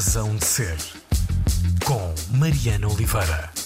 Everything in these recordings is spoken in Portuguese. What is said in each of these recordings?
Razão de Ser, com Mariana Oliveira.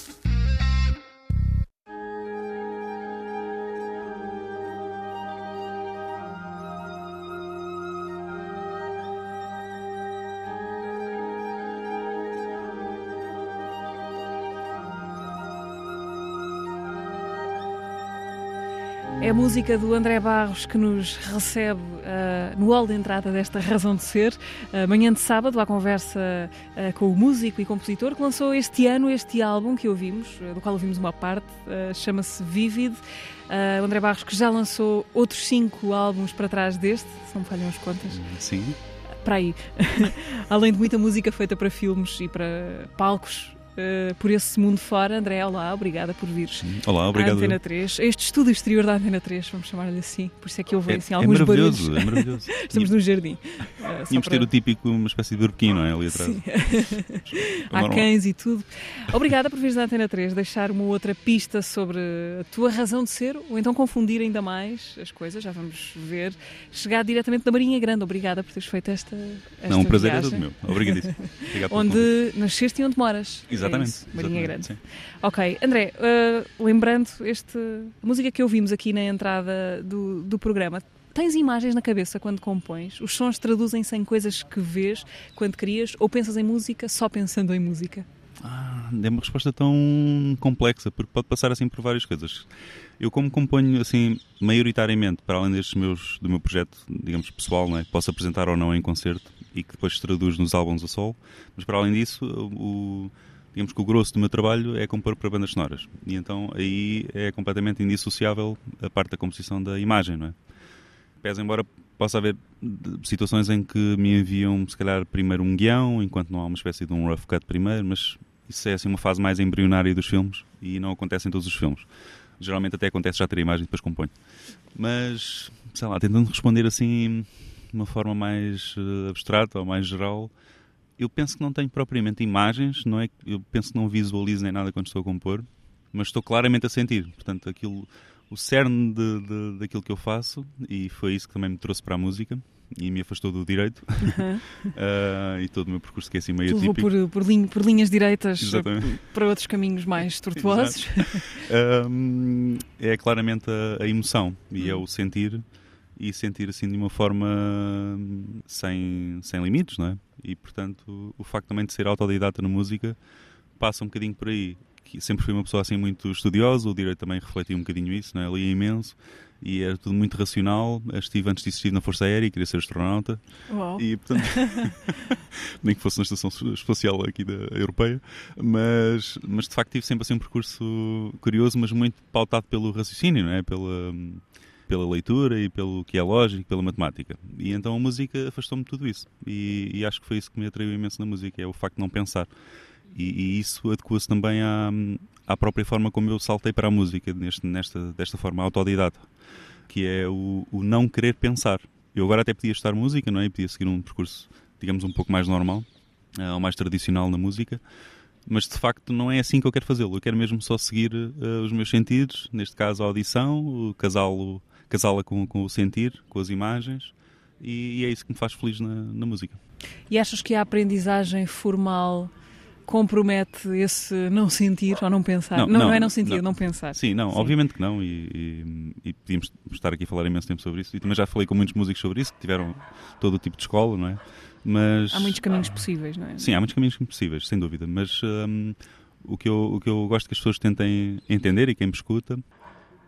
A música do André Barros que nos recebe uh, no hall de entrada desta Razão de Ser. Uh, manhã de sábado, à conversa uh, com o músico e compositor que lançou este ano este álbum que ouvimos, do qual ouvimos uma parte, chama-se Vivid. o André Barros que já lançou outros cinco álbuns para trás deste, se não me falham as contas. Sim. Para aí. Além de muita música feita para filmes e para palcos uh, por esse mundo fora. André, olá, obrigada por vires. Olá, obrigado. À Antena 3, este estudo exterior da Antena 3, vamos chamar-lhe assim, por isso é que eu vejo assim, é, alguns é maravilhoso, barulhos. É maravilhoso. Estamos no jardim. Uh, Tínhamos para... ter o típico, uma espécie de urquinho, não é? Ali atrás. Há cães e tudo. Obrigada por vires da Antena 3, deixar uma outra pista sobre a tua razão de ser, ou então confundir ainda mais as coisas, já vamos ver. Chegar diretamente da Marinha Grande, obrigada por teres feito esta, esta Não, um prazer viagem. é todo meu. Obrigadíssimo. Obrigado onde nasceste e onde moras. Exatamente. É Marinha exatamente, Grande. sim. Ok, André, uh, lembrando este, a música que ouvimos aqui na entrada do, do programa, Tens imagens na cabeça quando compões? Os sons traduzem-se em coisas que vês quando crias ou pensas em música só pensando em música? Ah, é uma resposta tão complexa, porque pode passar assim por várias coisas. Eu como componho assim, maioritariamente, para além destes meus, do meu projeto, digamos, pessoal, não é? posso apresentar ou não em concerto e que depois se traduz nos álbuns a sol, mas para além disso, o, digamos que o grosso do meu trabalho é compor para bandas sonoras. E então aí é completamente indissociável a parte da composição da imagem, não é? Pese embora possa haver situações em que me enviam, se calhar, primeiro um guião, enquanto não há uma espécie de um rough cut primeiro, mas isso é assim uma fase mais embrionária dos filmes e não acontece em todos os filmes. Geralmente até acontece já ter a imagem e depois componho. Mas, sei lá, tentando responder assim de uma forma mais uh, abstrata ou mais geral, eu penso que não tenho propriamente imagens, não é? Eu penso que não visualizo nem nada quando estou a compor, mas estou claramente a sentir. Portanto, aquilo o cerne de, de, daquilo que eu faço e foi isso que também me trouxe para a música e me afastou do direito Uhum. uh, e todo o meu percurso que é assim meio Tu levou atípico. por, por, por linhas direitas Exatamente. para outros caminhos mais tortuosos. É claramente a, a emoção e é o sentir e sentir assim de uma forma sem, sem limites, não é? E portanto o facto também de ser autodidata na música passa um bocadinho por aí. Que sempre fui uma pessoa assim muito estudiosa, o direito também refletia um bocadinho isso, não é? Lia imenso e era tudo muito racional. Estive antes disso estive na Força Aérea e queria ser astronauta. Uau. E, portanto, nem que fosse na estação espacial aqui da europeia, mas, mas de facto tive sempre assim um percurso curioso, mas muito pautado pelo raciocínio, não é? Pela, pela leitura e pelo que é lógico, pela matemática. E então a música afastou-me de tudo isso. E, e acho que foi isso que me atraiu imenso na música, é o facto de não pensar. E, e isso adequa-se também à, à própria forma como eu saltei para a música, neste, nesta, desta forma autodidata, que é o, o não querer pensar. Eu agora até podia estudar música, não é? E podia seguir um percurso, digamos, um pouco mais normal, uh, ou mais tradicional na música, mas de facto não é assim que eu quero fazê-lo. Eu quero mesmo só seguir uh, os meus sentidos, neste caso a audição, casá-lo, casá-la com, com o sentir, com as imagens, e, e é isso que me faz feliz na, na música. E achas que a aprendizagem formal compromete esse não sentir ou não pensar? Não, não, não, é não sentir, não. não pensar. Sim, não, Sim. obviamente que não, e, e, e podíamos estar aqui a falar imenso tempo sobre isso, e também já falei com muitos músicos sobre isso, que tiveram todo o tipo de escola, não é? Mas... Há muitos caminhos possíveis, não é? Sim, há muitos caminhos possíveis, sem dúvida, mas hum, o, que eu, o que eu gosto que as pessoas tentem entender e quem me escuta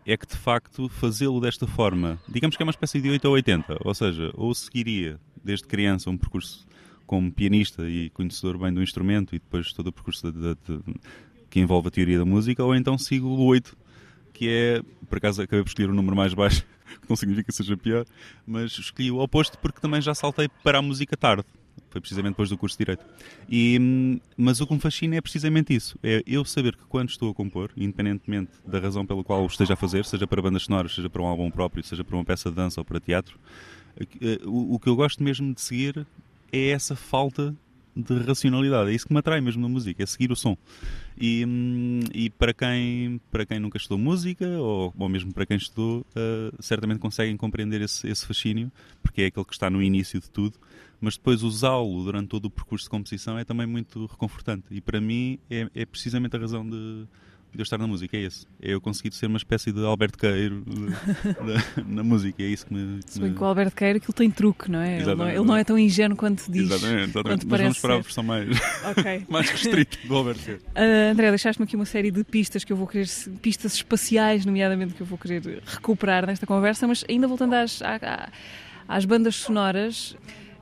é que de facto fazê-lo desta forma, digamos que é uma espécie de 8 ou 80, ou seja, ou seguiria desde criança um percurso como pianista e conhecedor bem do instrumento e depois todo o percurso de, de, de, que envolve a teoria da música, ou então sigo o 8, que é, por acaso acabei por escolher o número mais baixo, que não significa que seja pior, mas escolhi o oposto porque também já saltei para a música tarde. Foi precisamente depois do curso de Direito. E, mas o que me fascina é precisamente isso. É eu saber que quando estou a compor, independentemente da razão pela qual o esteja a fazer, seja para bandas sonoras, seja para um álbum próprio, seja para uma peça de dança ou para teatro, o, o que eu gosto mesmo de seguir é essa falta de racionalidade. É isso que me atrai mesmo na música, é seguir o som. E, hum, e para, quem, para quem nunca estudou música, ou, ou mesmo para quem estudou, uh, certamente conseguem compreender esse, esse fascínio, porque é aquele que está no início de tudo, mas depois usá-lo durante todo o percurso de composição é também muito reconfortante. E para mim é, é precisamente a razão de de eu estar na música, é esse. É eu conseguir ser uma espécie de Alberto Queiro na música, é isso que me. Se bem que o Alberto Queiro aquilo tem truque, não é? Ele não, ele não, é tão ingênuo quanto diz. Exatamente, exatamente. Mas vamos para a versão mais, okay. mais restrita do Alberto Queiro. Uh, André, deixaste-me aqui uma série de pistas que eu vou querer, pistas espaciais, nomeadamente, que eu vou querer recuperar nesta conversa, mas ainda voltando às, às bandas sonoras.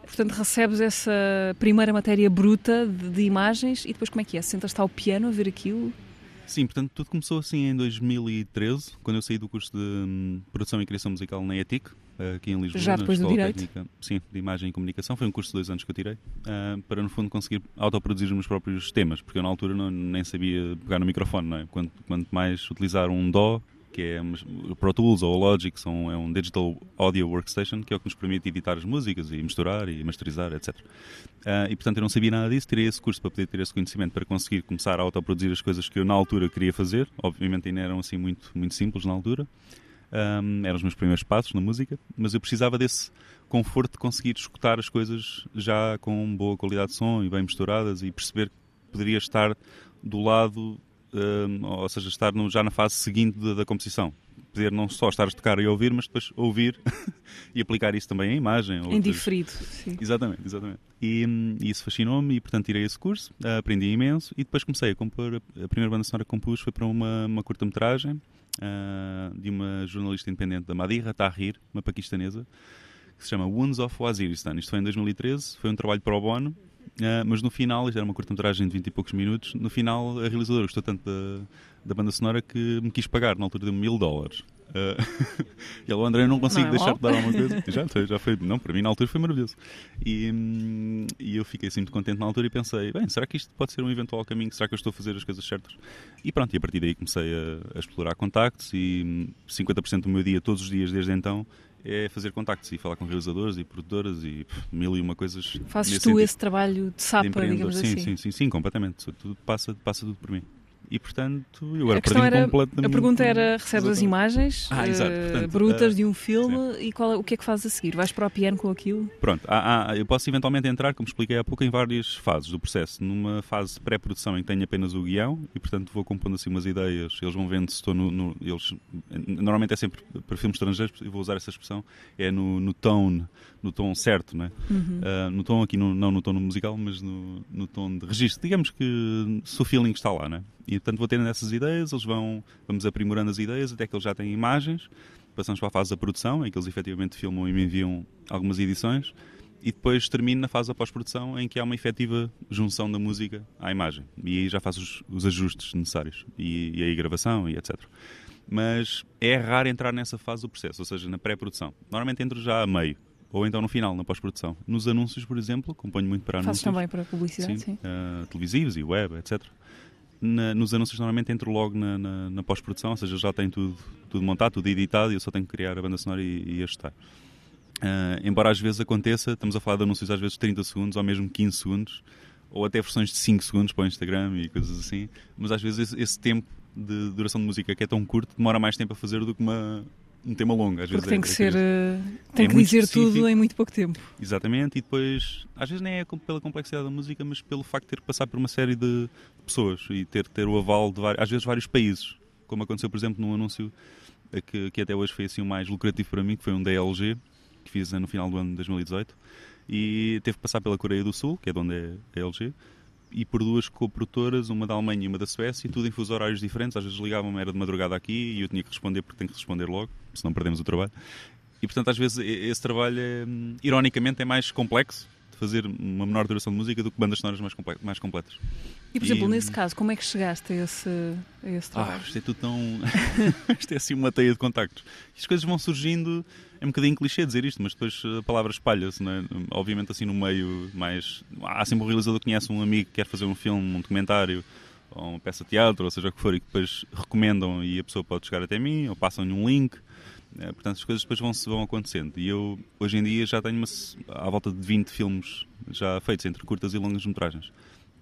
Portanto, recebes essa primeira matéria bruta de, de, imagens e depois como é que é? Sentas-te ao piano a ver aquilo? Sim, portanto, tudo começou assim em 2013, quando eu saí do curso de hum, produção e criação musical na ETIC, aqui em Lisboa. Já depois do Direito? Técnica, sim, de Imagem e Comunicação. Foi um curso de dois anos que eu tirei, uh, para no fundo conseguir autoproduzir os meus próprios temas, porque eu na altura não, nem sabia pegar no microfone, não é? Quanto, quanto mais utilizar um Dó, que é o Pro Tools ou o Logic, são, é um Digital Audio Workstation, que é o que nos permite editar as músicas e misturar e masterizar, etc. Uh, ah, e portanto eu não sabia nada disso, tirei esse curso para poder ter esse conhecimento, para conseguir começar a autoproduzir as coisas que eu na altura queria fazer, obviamente ainda eram assim muito, muito simples na altura, um, eram os meus primeiros passos na música, mas eu precisava desse conforto de conseguir escutar as coisas já com boa qualidade de som e bem misturadas e perceber que poderia estar do lado uh, ou seja, estar no, já na fase seguinte da, da, composição. Poder não só estar a tocar e ouvir, mas depois ouvir e aplicar isso também em imagem. Em diferido, sim. Exatamente, exatamente. E, e isso fascinou-me e, portanto, tirei esse curso, aprendi imenso e depois comecei a compor. A primeira banda sonora que compus foi para uma, uma curta-metragem uh, de uma jornalista independente da Madira, Tahrir, uma paquistanesa, que se chama Wounds of Waziristan. Isto foi em 2013, foi um trabalho pro bono Uh, mas no final, isto era uma curta-metragem de 20 e poucos minutos, no final a realizadora gostou tanto da, da banda sonora que me quis pagar, na altura de mil dólares. Uh, e ela, André, eu não consigo não é deixar de dar alguma coisa. já, foi, já foi, não, para mim na altura foi maravilhoso. E, hum, e eu fiquei assim muito contente na altura e pensei, bem, será que isto pode ser um eventual caminho? Será que eu estou a fazer as coisas certas? E pronto, e a partir daí comecei a, a explorar contactos e 50% do meu dia, todos os dias desde então, é fazer contactos e falar com realizadores e produtoras e pff, mil e uma coisas. Fazes tu sentido. esse trabalho de sapa, de digamos sim, assim? Sim, sim, sim, completamente. Tudo passa, passa tudo por mim e portanto eu era, completamente. A pergunta era: recebes as imagens ah, uh, portanto, brutas uh, de um filme sim. e qual, o que é que fazes a seguir? Vais para o piano com aquilo? Pronto, há, há, eu posso eventualmente entrar, como expliquei há pouco, em várias fases do processo. Numa fase pré-produção em que tenho apenas o guião e portanto vou compondo assim umas ideias, eles vão vendo se estou no. no eles, normalmente é sempre para filmes estrangeiros, e vou usar essa expressão, é no, no tone, no tom certo, né? Uhum. Uh, no tom aqui, no, não no tom musical, mas no, no tom de registro. Digamos que se o feeling está lá, né? E portanto vou tendo essas ideias, eles vão, vamos aprimorando as ideias até que eles já têm imagens, passamos para a fase da produção, em que eles efetivamente filmam e me enviam algumas edições, e depois termino na fase da pós-produção, em que há uma efetiva junção da música à imagem. E aí já faço os, os ajustes necessários, e, e aí gravação e etc. Mas é raro entrar nessa fase do processo, ou seja, na pré-produção. Normalmente entro já a meio, ou então no final, na pós-produção. Nos anúncios, por exemplo, acompanho muito para anúncios. Faço também para publicidade, sim. sim. Uh, televisivos e web, etc na, nos anúncios normalmente entro logo na, na, na pós-produção, ou seja, já tem tudo, tudo montado, tudo editado e eu só tenho que criar a banda sonora e, e ajustar. Uh, embora às vezes aconteça, estamos a falar de anúncios às vezes de 30 segundos ou mesmo 15 segundos, ou até versões de 5 segundos para o Instagram e coisas assim, mas às vezes esse, esse tempo de duração de música que é tão curto demora mais tempo a fazer do que uma, um tema longo. Às Porque vezes tem é, que é, ser, é, tem que dizer específico. tudo em muito pouco tempo. Exatamente, e depois, às vezes nem é pela complexidade da música, mas pelo facto de ter que passar por uma série de pessoas e ter, ter o aval de vários, às vezes vários países, como aconteceu, por exemplo, num anúncio que, que até hoje foi assim o mais lucrativo para mim, que foi um da LG, que fiz no final do ano de 2018, e teve que passar pela Coreia do Sul, que é de onde é a LG, e por duas coprodutoras, uma da Alemanha e uma da Suécia, e tudo em fuso horários diferentes. Às vezes ligavam-me, era de madrugada aqui, e eu tinha que responder porque tenho que responder logo, senão perdemos o trabalho. E portanto, às vezes, esse trabalho, é, ironicamente, é mais complexo de fazer uma menor duração de música do que bandas sonoras mais, comple mais completas. E, por exemplo, e, nesse caso, como é que chegaste a esse, a esse ah, trabalho? Ah, isto é tudo tão. isto é assim uma teia de contactos. As coisas vão surgindo, é um bocadinho clichê dizer isto, mas depois a palavra espalha-se, é? Obviamente, assim no meio mais. Há sempre um realizador que conhece um amigo que quer fazer um filme, um documentário ou uma peça de teatro, ou seja o que for, e que depois recomendam e a pessoa pode chegar até mim, ou passam-lhe um link Eh, portanto, as coisas depois vão, vão acontecendo. E eu, hoje em dia, já tenho uma, à volta de 20 filmes já feitos entre curtas e longas metragens.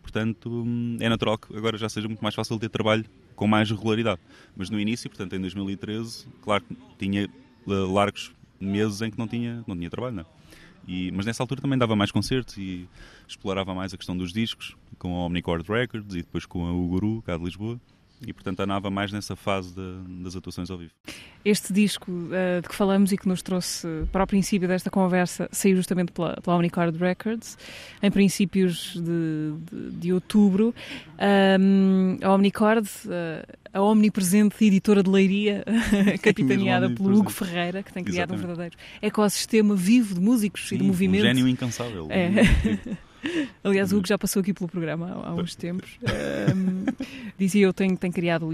Portanto, hum, é natural que agora já seja muito mais fácil ter trabalho com mais regularidade. Mas no início, portanto, em 2013, claro que tinha largos meses em que não tinha, não tinha trabalho, não é? E, mas nessa altura também dava mais concertos e explorava mais a questão dos discos, com a Omnicord Records e depois com a Uguru, cá de Lisboa e portanto andava mais nessa fase de, das atuações ao vivo. Este disco uh, de que falamos e que nos trouxe para o princípio desta conversa saiu justamente pela, pela Omnicord Records, em princípios de, de, de outubro. Um, a Omnicord, uh, a omnipresente editora de Leiria, capitaneada pelo Hugo Ferreira, que tem criado Exatamente. um verdadeiro ecossistema vivo de músicos Sim, e de movimento. Um gênio incansável. É. Aliás, o Hugo já passou aqui pelo programa há, há uns tempos. Um, dizia eu tenho, tenho criado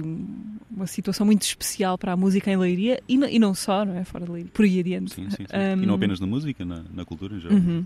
uma situação muito especial para a música em Leiria e, e não só, não é? Fora de Leiria, por aí adiante. Sim, sim, sim. Um, e não apenas na música, na, na cultura em geral. Uhum.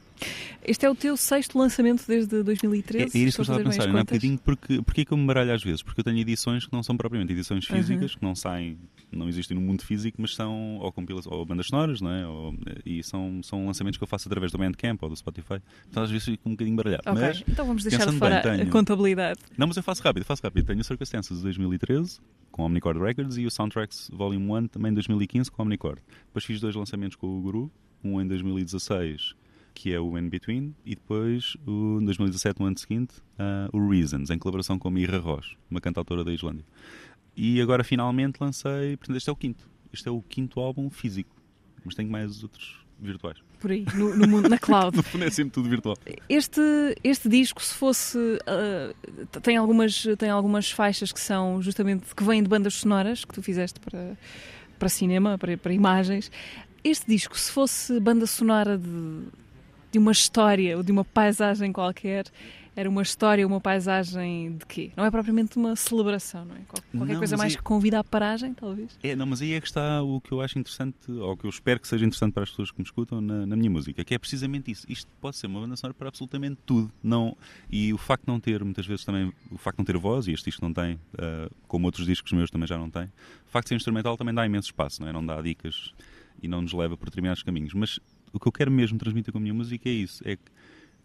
Este é o teu sexto lançamento desde 2013? É, é isso que eu estava a pensar, não é um bocadinho porque, porque é que eu me baralho às vezes? Porque eu tenho edições que não são propriamente edições físicas, uhum. que não saem, não existem no mundo físico, mas são ou, compilações, ou bandas sonoras, não é? Ou, e são, são lançamentos que eu faço através do Bandcamp ou do Spotify. Então às vezes fico um bocadinho baralhado. Okay. Mas, então vamos deixar de fora bem, tenho... a contabilidade. Não, mas eu faço rápido, faço rápido. Tenho o Circus Dances de 2013 com a Omnicord Records e o Soundtracks Volume 1 também em 2015 com a Omnicord. Depois fiz dois lançamentos com o Guru, um em 2016 que é o In Between, e depois, o, em 2017, no ano seguinte, uh, o Reasons, em colaboração com a Mirra Roche, uma cantautora da Islândia. E agora, finalmente, lancei. Portanto, este é o quinto. Este é o quinto álbum físico, mas tenho mais outros virtuais. Por aí, no, no mundo, na cloud. no fundo é sempre tudo virtual. Este, este disco, se fosse. Uh, tem, algumas, tem algumas faixas que são justamente. que vêm de bandas sonoras que tu fizeste para, para cinema, para, para imagens. Este disco, se fosse banda sonora de, de uma história ou de uma paisagem qualquer, era uma história, uma paisagem de quê? Não é propriamente uma celebração, não é? Qualquer não, coisa mais aí... que convida à paragem, talvez. É, não, mas aí é que está o que eu acho interessante, ou que eu espero que seja interessante para as pessoas que me escutam na, na minha música, que é precisamente isso. Isto pode ser uma banda sonora para absolutamente tudo. Não, e o facto de não ter, muitas vezes também, o facto de não ter voz, e este disco não tem, uh, como outros discos meus também já não tem, o facto de ser instrumental também dá imenso espaço, não é? Não dá dicas e não nos leva por determinados caminhos. Mas o que eu quero mesmo transmitir com a minha música é isso, é que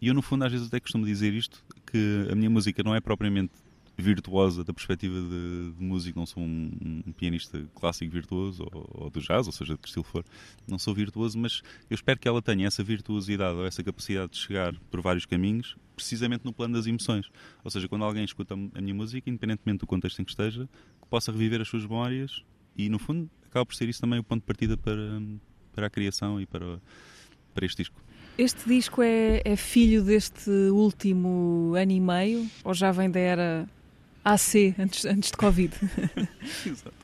e eu, no fundo, às vezes até costumo dizer isto: que a minha música não é propriamente virtuosa da perspectiva de, de músico, não sou um, um, pianista clássico virtuoso ou, ou do jazz, ou seja, de que estilo for, não sou virtuoso, mas eu espero que ela tenha essa virtuosidade ou essa capacidade de chegar por vários caminhos, precisamente no plano das emoções. Ou seja, quando alguém escuta a minha música, independentemente do contexto em que esteja, que possa reviver as suas memórias e, no fundo, acaba por ser isso também o ponto de partida para, para a criação e para, para este disco. Este disco é, é, filho deste último ano e meio ou já vem da era AC, antes, antes de Covid? Exato.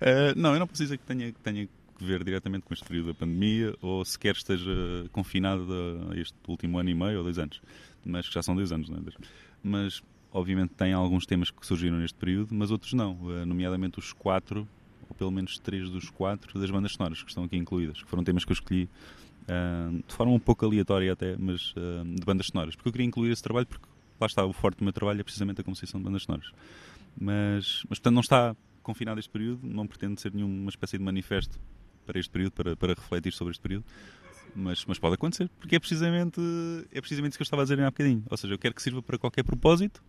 Uh, não, eu não dizer que tenha, que tenha que ver diretamente com este período da pandemia ou sequer esteja confinado a este último ano e meio ou dois anos. Mas que já são dois anos, não é? Mas, obviamente, tem alguns temas que surgiram neste período, mas outros não. Uh, nomeadamente os quatro, ou pelo menos três dos quatro, das bandas sonoras que estão aqui incluídas, que foram temas que eu escolhi de forma um pouco aleatória até, mas de bandas sonoras, porque eu queria incluir esse trabalho porque lá está, o forte do meu trabalho é precisamente a composição de bandas sonoras. Mas, mas portanto não está confinado este período, não pretende ser nenhuma espécie de manifesto para este período, para, para refletir sobre este período. Mas, mas pode acontecer, porque é precisamente, é precisamente isso que eu estava a dizer há bocadinho. Ou seja, eu quero que sirva para qualquer propósito,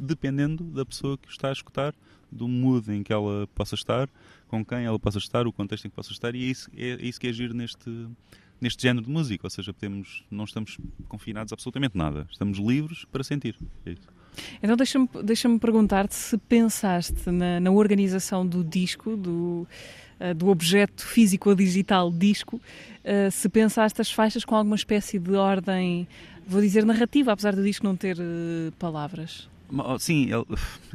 dependendo da pessoa que o está a escutar, do mood em que ela possa estar, com quem ela possa estar, o contexto em que possa estar, e é isso, é, é isso que é agir neste, neste género de música, ou seja, podemos, não estamos confinados a absolutamente nada, estamos livres para sentir. É então deixa-me deixa perguntar-te se pensaste na, na, organização do disco, do, do objeto físico ou digital disco, uh, se pensaste as faixas com alguma espécie de ordem, vou dizer narrativa, apesar do disco não ter uh, palavras. Sim,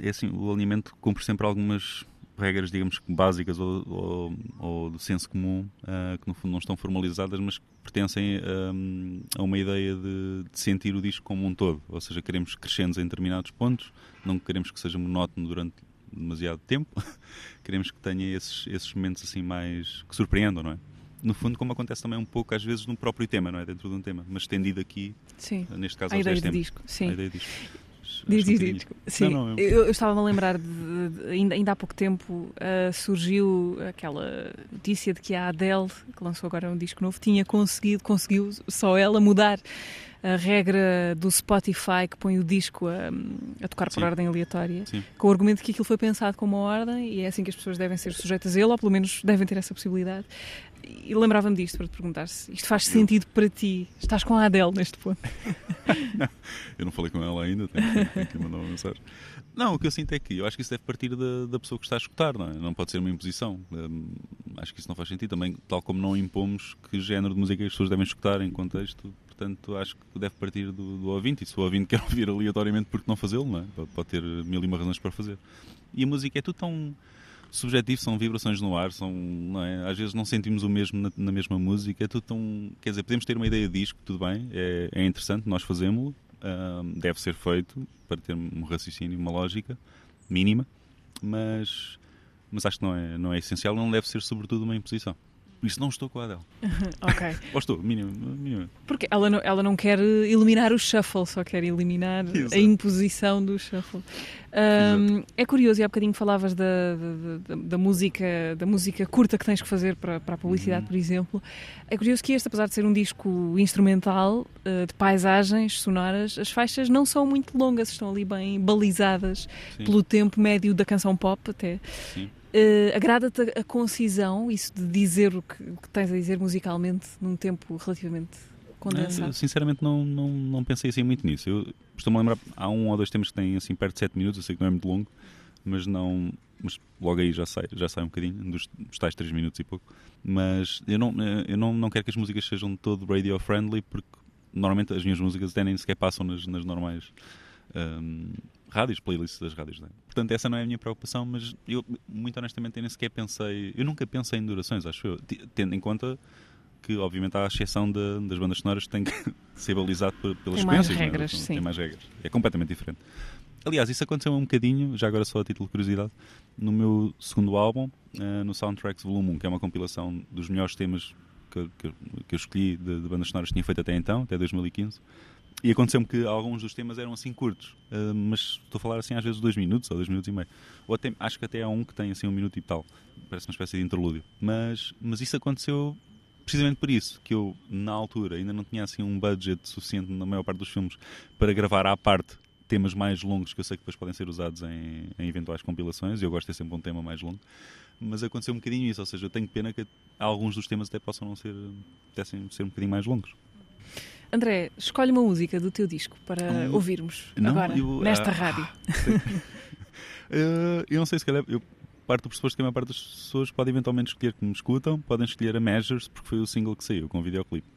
é assim, o alinhamento cumpre sempre algumas regras, digamos, básicas ou, ou, ou do senso comum, que no fundo não estão formalizadas, mas que pertencem um, a uma ideia de, de, sentir o disco como um todo. Ou seja, queremos crescendo em determinados pontos, não queremos que seja monótono durante demasiado tempo, queremos que tenha esses, esses momentos assim mais que surpreendam, não é? No fundo, como acontece também um pouco às vezes no próprio tema, não é? Dentro de um tema, mas estendido aqui, Sim. neste caso, a ideia de tema. disco. Sim. A ideia de disco. Diz, diz, diz. Sim, Não, não, eu, eu estava-me a lembrar, de, de- ainda, ainda há pouco tempo uh, surgiu aquela notícia de que a Adele, que lançou agora um disco novo, tinha conseguido, conseguiu só ela mudar a regra do Spotify que põe o disco a, a tocar por Sim. ordem aleatória, Sim. com o argumento de que aquilo foi pensado como uma ordem e é assim que as pessoas devem ser sujeitas a ele, ou pelo menos devem ter essa possibilidade. E lembrava-me disto para te perguntar se isto faz sentido para ti. Estás com a Adele neste ponto. Eu não falei com ela ainda, tenho, tenho, tenho que mandar uma mensagem. Não, o que eu sinto é que eu acho que isso deve partir da, da pessoa que está a escutar, não é? Não pode ser uma imposição. Hum, acho que isso não faz sentido também, tal como não impomos que género de música as pessoas devem escutar em contexto. Portanto, acho que deve partir do, do ouvinte. E se o ouvinte quer ouvir aleatoriamente, porque não fazê-lo, não é? Pode ter mil e uma razões para fazer. E a música é tudo tão subjetivo, são vibrações no ar, são, é? às vezes não sentimos o mesmo na, na mesma música, é tudo tão. Quer dizer, podemos ter uma ideia de disco, tudo bem, é, é interessante, nós fazemos-lo, hum, deve ser feito para ter um raciocínio, uma lógica mínima, mas, mas acho que não é, não é essencial, não deve ser sobretudo uma imposição. Por isso não estou com a Adele. ok. Ou estou, mínimo, mínimo. Porque ela não, ela não quer eliminar o shuffle, só quer eliminar Exato. a imposição do shuffle. Ahm, é curioso, e há bocadinho falavas da, da, da- da música, da música curta que tens que fazer para, para a publicidade, Uhum. por exemplo. É curioso que este, apesar de ser um disco instrumental, eh, de paisagens sonoras, as faixas não são muito longas, estão ali bem balizadas Sim. pelo tempo médio da canção pop até. Sim. Eh, Agrada-te a- concisão, isso de dizer o que, o que tens a dizer musicalmente num tempo relativamente condensado? Eu, sinceramente não, não, não pensei assim muito nisso. Eu a lembrar, há um ou dois temas que têm assim perto de 7 minutos, eu sei que não é muito longo, mas não. Mas logo aí já sai, já sai um bocadinho, dos, tais 3 minutos e pouco. Mas eu não, eu não, não quero que as músicas sejam todo radio friendly, porque normalmente as minhas músicas até nem sequer passam nas, nas normais hum, rádios, playlists das rádios. Né? Portanto, essa não é a minha preocupação, mas eu, muito honestamente, eu nem sequer pensei. Eu nunca pensei em durações, acho eu, tendo em conta que, obviamente, há a exceção da- das bandas sonoras que têm que ser balizado por- pelas Tem mais é? regras, Tem sim. mais regras. É completamente diferente. Aliás, isso aconteceu um bocadinho, já agora só a título de curiosidade, no meu segundo álbum, eh, no Soundtracks Volume 1, que é uma compilação dos melhores temas que, que- que eu escolhi de, de bandas sonoras que tinha feito até então, até 2015. E aconteceu-me que alguns dos temas eram assim curtos, eh, mas estou a falar assim às vezes dois minutos ou dois minutos e meio. Ou até, acho que até há um que tem assim um minuto e tal, parece uma espécie de interlúdio. Mas, mas isso aconteceu precisamente por isso, que eu na altura ainda não tinha assim um budget suficiente na maior parte dos filmes para gravar à parte temas mais longos que eu sei que depois podem ser usados em, em eventuais compilações, eu gosto de ter sempre um tema mais longo. Mas aconteceu um bocadinho isso, ou seja, eu tenho pena que alguns dos temas até possam não ser, pudessem ser um bocadinho mais longos. André, escolhe uma música do teu disco para Hum, ouvirmos não, agora, eu, nesta ah, rádio. Eh, eu não sei se calhar. Eu parto do pressuposto que a maior parte das pessoas pode eventualmente escolher que me escutam, podem escolher a Measures, porque foi o single que saiu com o videoclipe.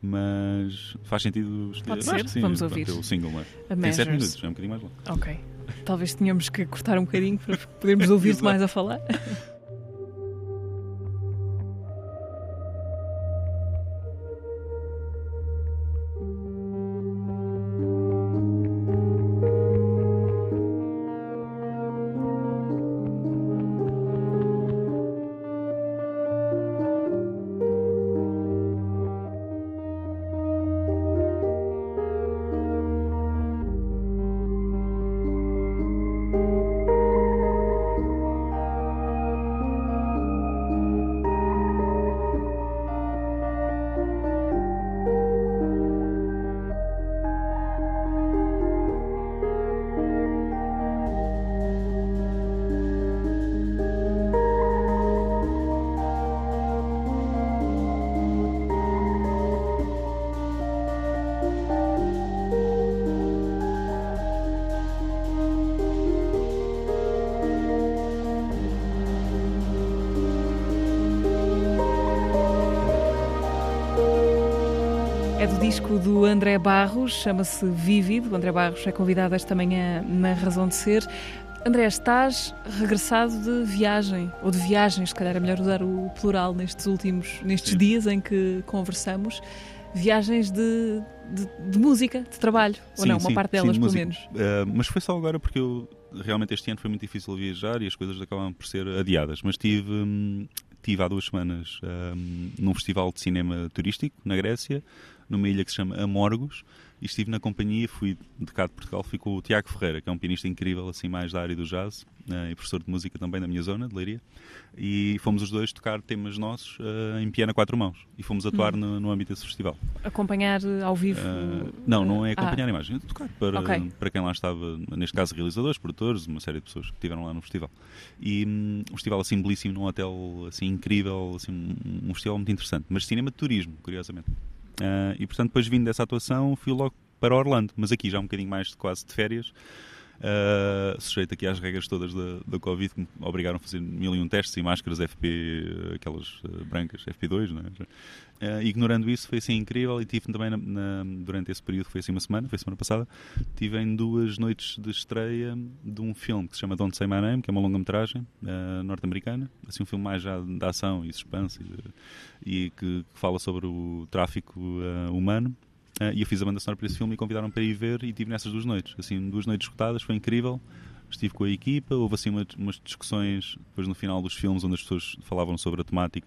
Mas faz sentido escolher. Pode Eu ser, sim, vamos ouvir. é o single, não é? A Tem 7 Measures. minutos, é um bocadinho mais longo. Ok. Talvez tenhamos que cortar um bocadinho para podermos ouvir-te mais a falar. disco do André Barros, chama-se Vívido. O André Barros é convidado esta manhã na Razão de Ser. André, estás regressado de viagem, ou de viagens, se calhar é melhor usar o plural nestes últimos, nestes Sim. dias em que conversamos. Viagens de, de, de música, de trabalho, ou Sim, não, uma sim, parte sim, delas de pelo menos. Uh, mas foi só agora porque eu realmente este ano foi muito difícil viajar e as coisas acabam por ser adiadas. Mas tive, hum, tive há duas semanas hum, num festival de cinema turístico na Grécia, numa ilha que se chama Amorgos, e estive na companhia, fui de cá de Portugal, fui com o Tiago Ferreira, que é um pianista incrível, assim mais da área do jazz, uh, e professor de música também da minha zona, de Leiria, e fomos os dois tocar temas nossos uh, em piano a quatro mãos, e fomos atuar hum. no, no âmbito desse festival. Acompanhar ao vivo? não, não é acompanhar ah. a imagem, é tocar para, okay. para quem lá estava, neste caso realizadores, produtores, uma série de pessoas que estiveram lá no festival. E um, um festival assim belíssimo, num hotel assim incrível, assim, um, um festival muito interessante, mas cinema de turismo, curiosamente. Uh, e portanto, depois vindo dessa atuação, fui logo para Orlando, mas aqui já um bocadinho mais de quase de férias. Uh, sujeito aqui às regras todas da, da Covid que me obrigaram a fazer mil e um testes e máscaras FP, aquelas uh, brancas, FP2, não é? Uh, ignorando isso, foi assim incrível e tive também na, na, durante esse período, foi assim uma semana, foi semana passada, tive em duas noites de estreia de um filme que se chama Don't Say My Name, que é uma longa-metragem norte-americana, assim um filme mais já de ação e suspense e, e que, que, fala sobre o tráfico humano Uh, e eu fiz a banda sonora para esse filme e convidaram para ir ver e tive nessas duas noites. Assim, duas noites escutadas, foi incrível. Estive com a equipa, houve assim umas, umas discussões depois no final dos filmes onde as pessoas falavam sobre a temática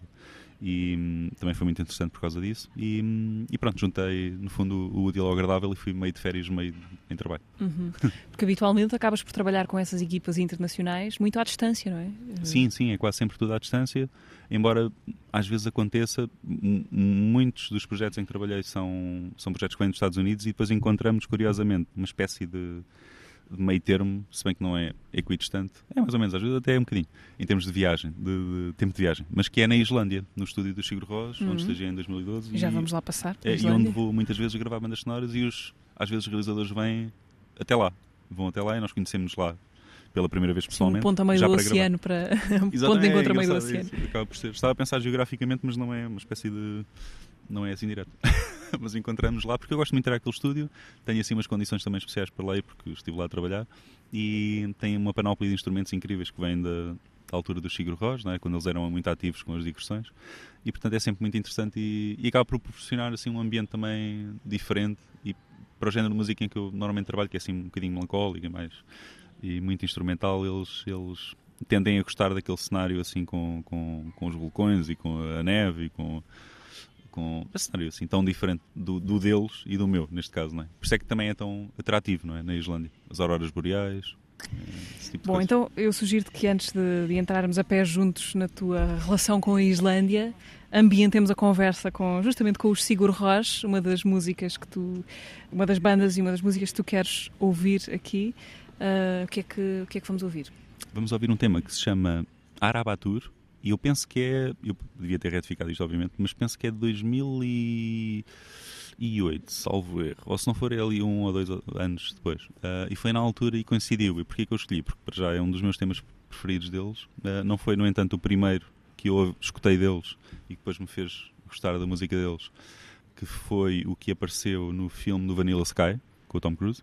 e hum, também foi muito interessante por causa disso. E, hum, e, pronto, juntei no fundo o útil ao agradável e fui meio de férias, meio em trabalho. Uhum. Porque habitualmente acabas por trabalhar com essas equipas internacionais muito à distância, não é? Sim, sim, é quase sempre tudo à distância. Embora às vezes aconteça, muitos dos projetos em que trabalhei são, são projetos que vêm dos Estados Unidos e depois encontramos, curiosamente, uma espécie de de meio termo, se bem que não é equidistante, é mais ou menos, às vezes até é um bocadinho, em termos de viagem, de, de tempo de viagem, mas que é na Islândia, no estúdio do Sigur Rós, uhum. onde estagiei em 2012. E já vamos lá passar. É, e onde vou muitas vezes gravar bandas sonoras e os, às vezes os realizadores vêm até lá, vão até lá e nós conhecemos lá pela primeira vez pessoalmente. Sim, um ponto a meio do oceano para. ponto de encontro a meio do oceano. acaba por ser. Estava a pensar geograficamente, mas não é uma espécie de. Não é assim direto. mas encontramos lá porque eu gosto muito de ir àquele estúdio. Tenho assim umas condições também especiais para lá porque estive lá a trabalhar. E tem uma panóplia de instrumentos incríveis que vêm da, da altura do Sigur Rós, é? quando eles eram muito ativos com as digressões. E portanto é sempre muito interessante e, e acaba por proporcionar assim, um ambiente também diferente e para o género de música em que eu normalmente trabalho, que é assim um bocadinho melancólico e mais e muito instrumental, eles, eles tendem a gostar daquele cenário assim com, com, com os vulcões e com a neve e com com um cenário assim tão diferente do, do, deles e do meu, neste caso, não é? Por isso é que também é tão atrativo, não é? Na Islândia. As auroras boreais. Tipo Bom, então eu sugiro-te que antes de, de, entrarmos a pé juntos na tua relação com a Islândia, ambientemos a conversa com justamente com os Sigur Rós, uma das músicas que tu, uma das bandas e uma das músicas que tu queres ouvir aqui. Uh, o, que é que, o que é que vamos ouvir? Vamos ouvir um tema que se chama Arabatur e eu penso que é. Eu devia ter retificado isto, obviamente, mas penso que é de 2008, salvo erro. Ou se não for é ali um ou dois anos depois. Uh, e foi na altura e coincidiu. E porquê que eu escolhi? Porque para já é um dos meus temas preferidos deles. Uh, não foi, no entanto, o primeiro que eu escutei deles e que depois me fez gostar da música deles, que foi o que apareceu no filme do Vanilla Sky, com o Tom Cruise.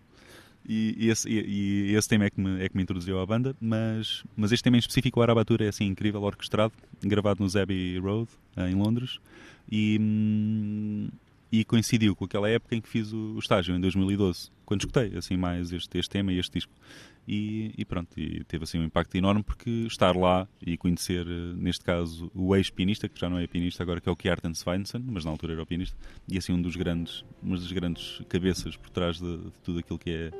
E, esse, e, e, esse tema é que, me, é que me introduziu à banda, mas, mas este tema em específico, o Arabatura, é assim incrível, orquestrado, gravado no Abbey Road, em Londres, e, hum, e coincidiu com aquela época em que fiz o, o estágio, em 2012, quando escutei assim mais este, este tema e este disco. E, e, pronto, e teve assim um impacto enorme porque estar lá e conhecer, eh, neste caso, o ex-pianista, que já não é pianista agora, que é o Kjartan Svensson, mas na altura era o pianista, e assim um dos grandes, uma das grandes cabeças por trás de, de tudo aquilo que é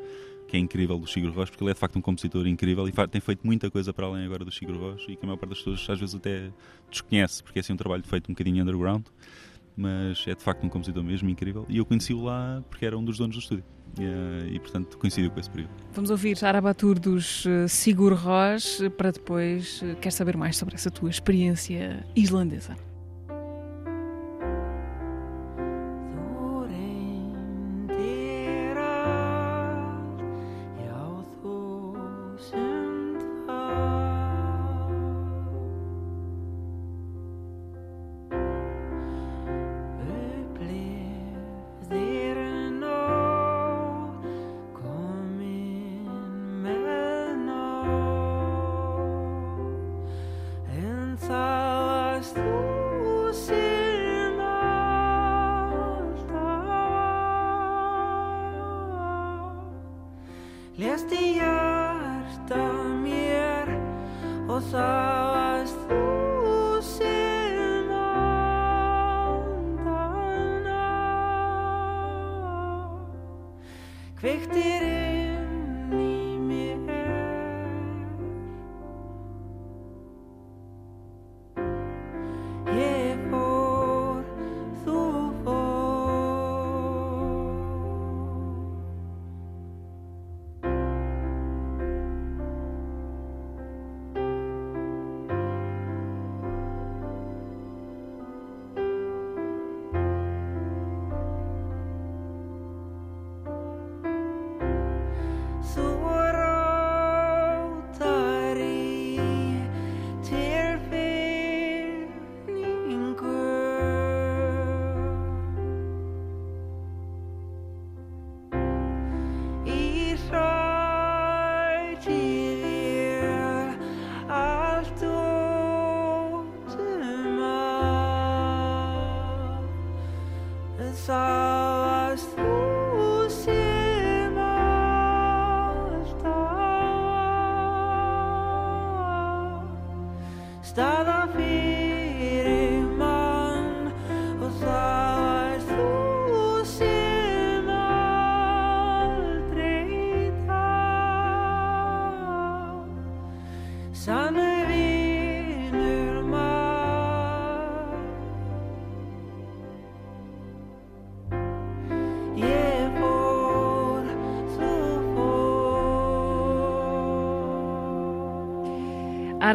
que é incrível do Sigur Rós, porque ele é de facto um compositor incrível e tem feito muita coisa para além agora do Sigur Rós e que a maior parte das pessoas às vezes até desconhece, porque é assim um trabalho feito um bocadinho underground mas é de facto um compositor mesmo incrível. E eu conheci-o lá porque era um dos donos do estúdio. E, eh, e portanto coincidiu com esse período. Vamos ouvir Arabatur dos eh, Sigur Rós para depois. Eh, quer saber mais sobre essa tua experiência islandesa?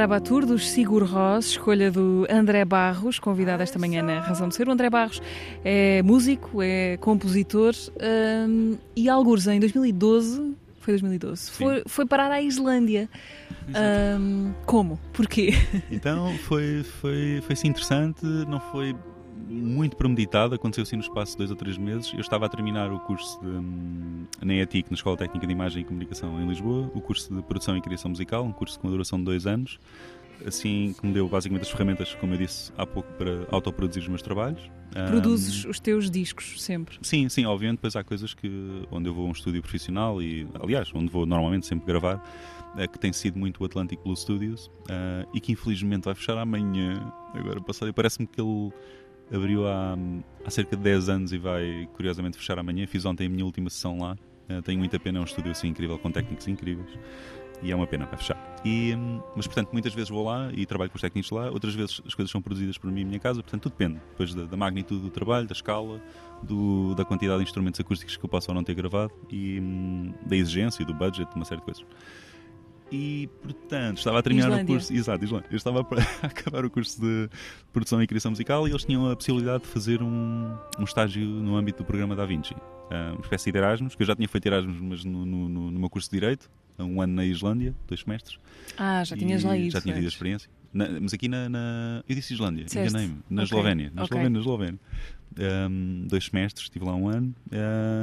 Arabatur dos Sigur Rós, escolha do André Barros, convidado esta manhã na Razão de Ser. O André Barros é músico, é compositor hum, e alguns em 2012, foi 2012, foi, foi parar à Islândia. Hum, como? Porquê? Então foi, foi, foi assim interessante, não foi muito premeditado, aconteceu assim no espaço de dois ou três meses. Eu estava a terminar o curso de, hum, na EATIC, na Escola Técnica de Imagem e Comunicação em Lisboa, o curso de Produção e Criação Musical, um curso com uma duração de dois anos, assim que me deu basicamente as ferramentas, como eu disse há pouco, para autoproduzir os meus trabalhos. Produzes Hum, os teus discos sempre. Sim, sim, obviamente, depois há coisas que onde eu vou a um estúdio profissional e, aliás, onde vou normalmente sempre gravar, eh, que tem sido muito o Atlantic Blue Studios eh, e que infelizmente vai fechar amanhã, agora passado, e parece-me que ele abriu há, há cerca de 10 anos e vai curiosamente fechar amanhã. Fiz ontem a minha última sessão lá, eh, tenho muita pena, é um estúdio assim incrível, com técnicos incríveis. E é uma pena, vai fechar. E, hum, mas, portanto, muitas vezes vou lá e trabalho com os técnicos lá, outras vezes as coisas são produzidas por mim em minha casa, portanto, tudo depende depois da, da magnitude do trabalho, da escala, do- da quantidade de instrumentos acústicos que eu posso ou não ter gravado e hum, da exigência, do budget, de uma série de coisas. E, portanto, estava a terminar Islândia. o curso. Exato, Islândia. Eu estava a acabar o curso de produção e criação musical e eles tinham a possibilidade de fazer um, um estágio no âmbito do programa Da Vinci. Ah, uma espécie de Erasmus, que eu já tinha feito Erasmus, mas no, no, no, meu curso de Direito, um ano na Islândia, dois semestres. Ah, já tinhas lá ido. Já tinha tido a experiência. Na- mas aqui na, na- Eu disse Islândia, enganei-me. Na Eslovénia. Na ok. Eslovénia, na Eslovénia. Um, dois semestres, estive lá um ano.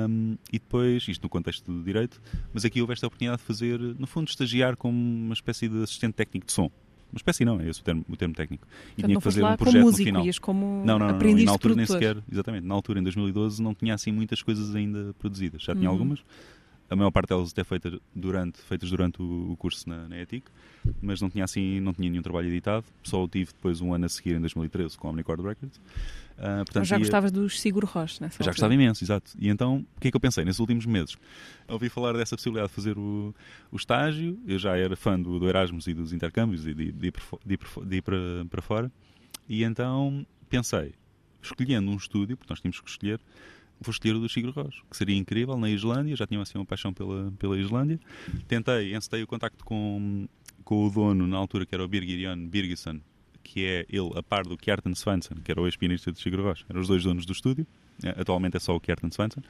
um, e depois, isto no contexto do direito, mas aqui houve esta oportunidade de fazer, no fundo, estagiar como uma espécie de assistente técnico de som. Uma espécie não, é esse o termo, o termo técnico. E Portanto, tinha que fazer um projeto no músico, final. ias como Não, não, não, não. E na altura nem produtor. sequer, exatamente, na altura, em 2012, não tinha assim muitas coisas ainda produzidas. Já tinha Uhum. algumas, a maior parte delas até feita durante, feitas durante o, curso na, na ETIC, mas não tinha assim, não tinha nenhum trabalho editado, só o tive depois um ano a seguir, em 2013, com a Omnicord Records. Ah, portanto, já ia- gostavas dos Sigur Rós nessa já gostava imenso, exato. E então, o que é que eu pensei nesses últimos meses? Ouvi falar dessa possibilidade de fazer o, o estágio, eu já era fã do, do Erasmus e dos intercâmbios e de, de ir, para de ir para, para fora, e então pensei, escolhendo um estúdio, porque nós tínhamos que escolher, vou o do Sigur Rós, que seria incrível, na Islândia, já tinha assim uma paixão pela, pela Islândia. Tentei, encetei o contacto com, com o dono, na altura, que era o Birgir Jan Birgisson, que é ele a par do Kjartan Svansson, que era o ex-pianista de Sigur Rós. Eram os dois donos do estúdio. Eh, Atualmente é só o Kjartan Svansson.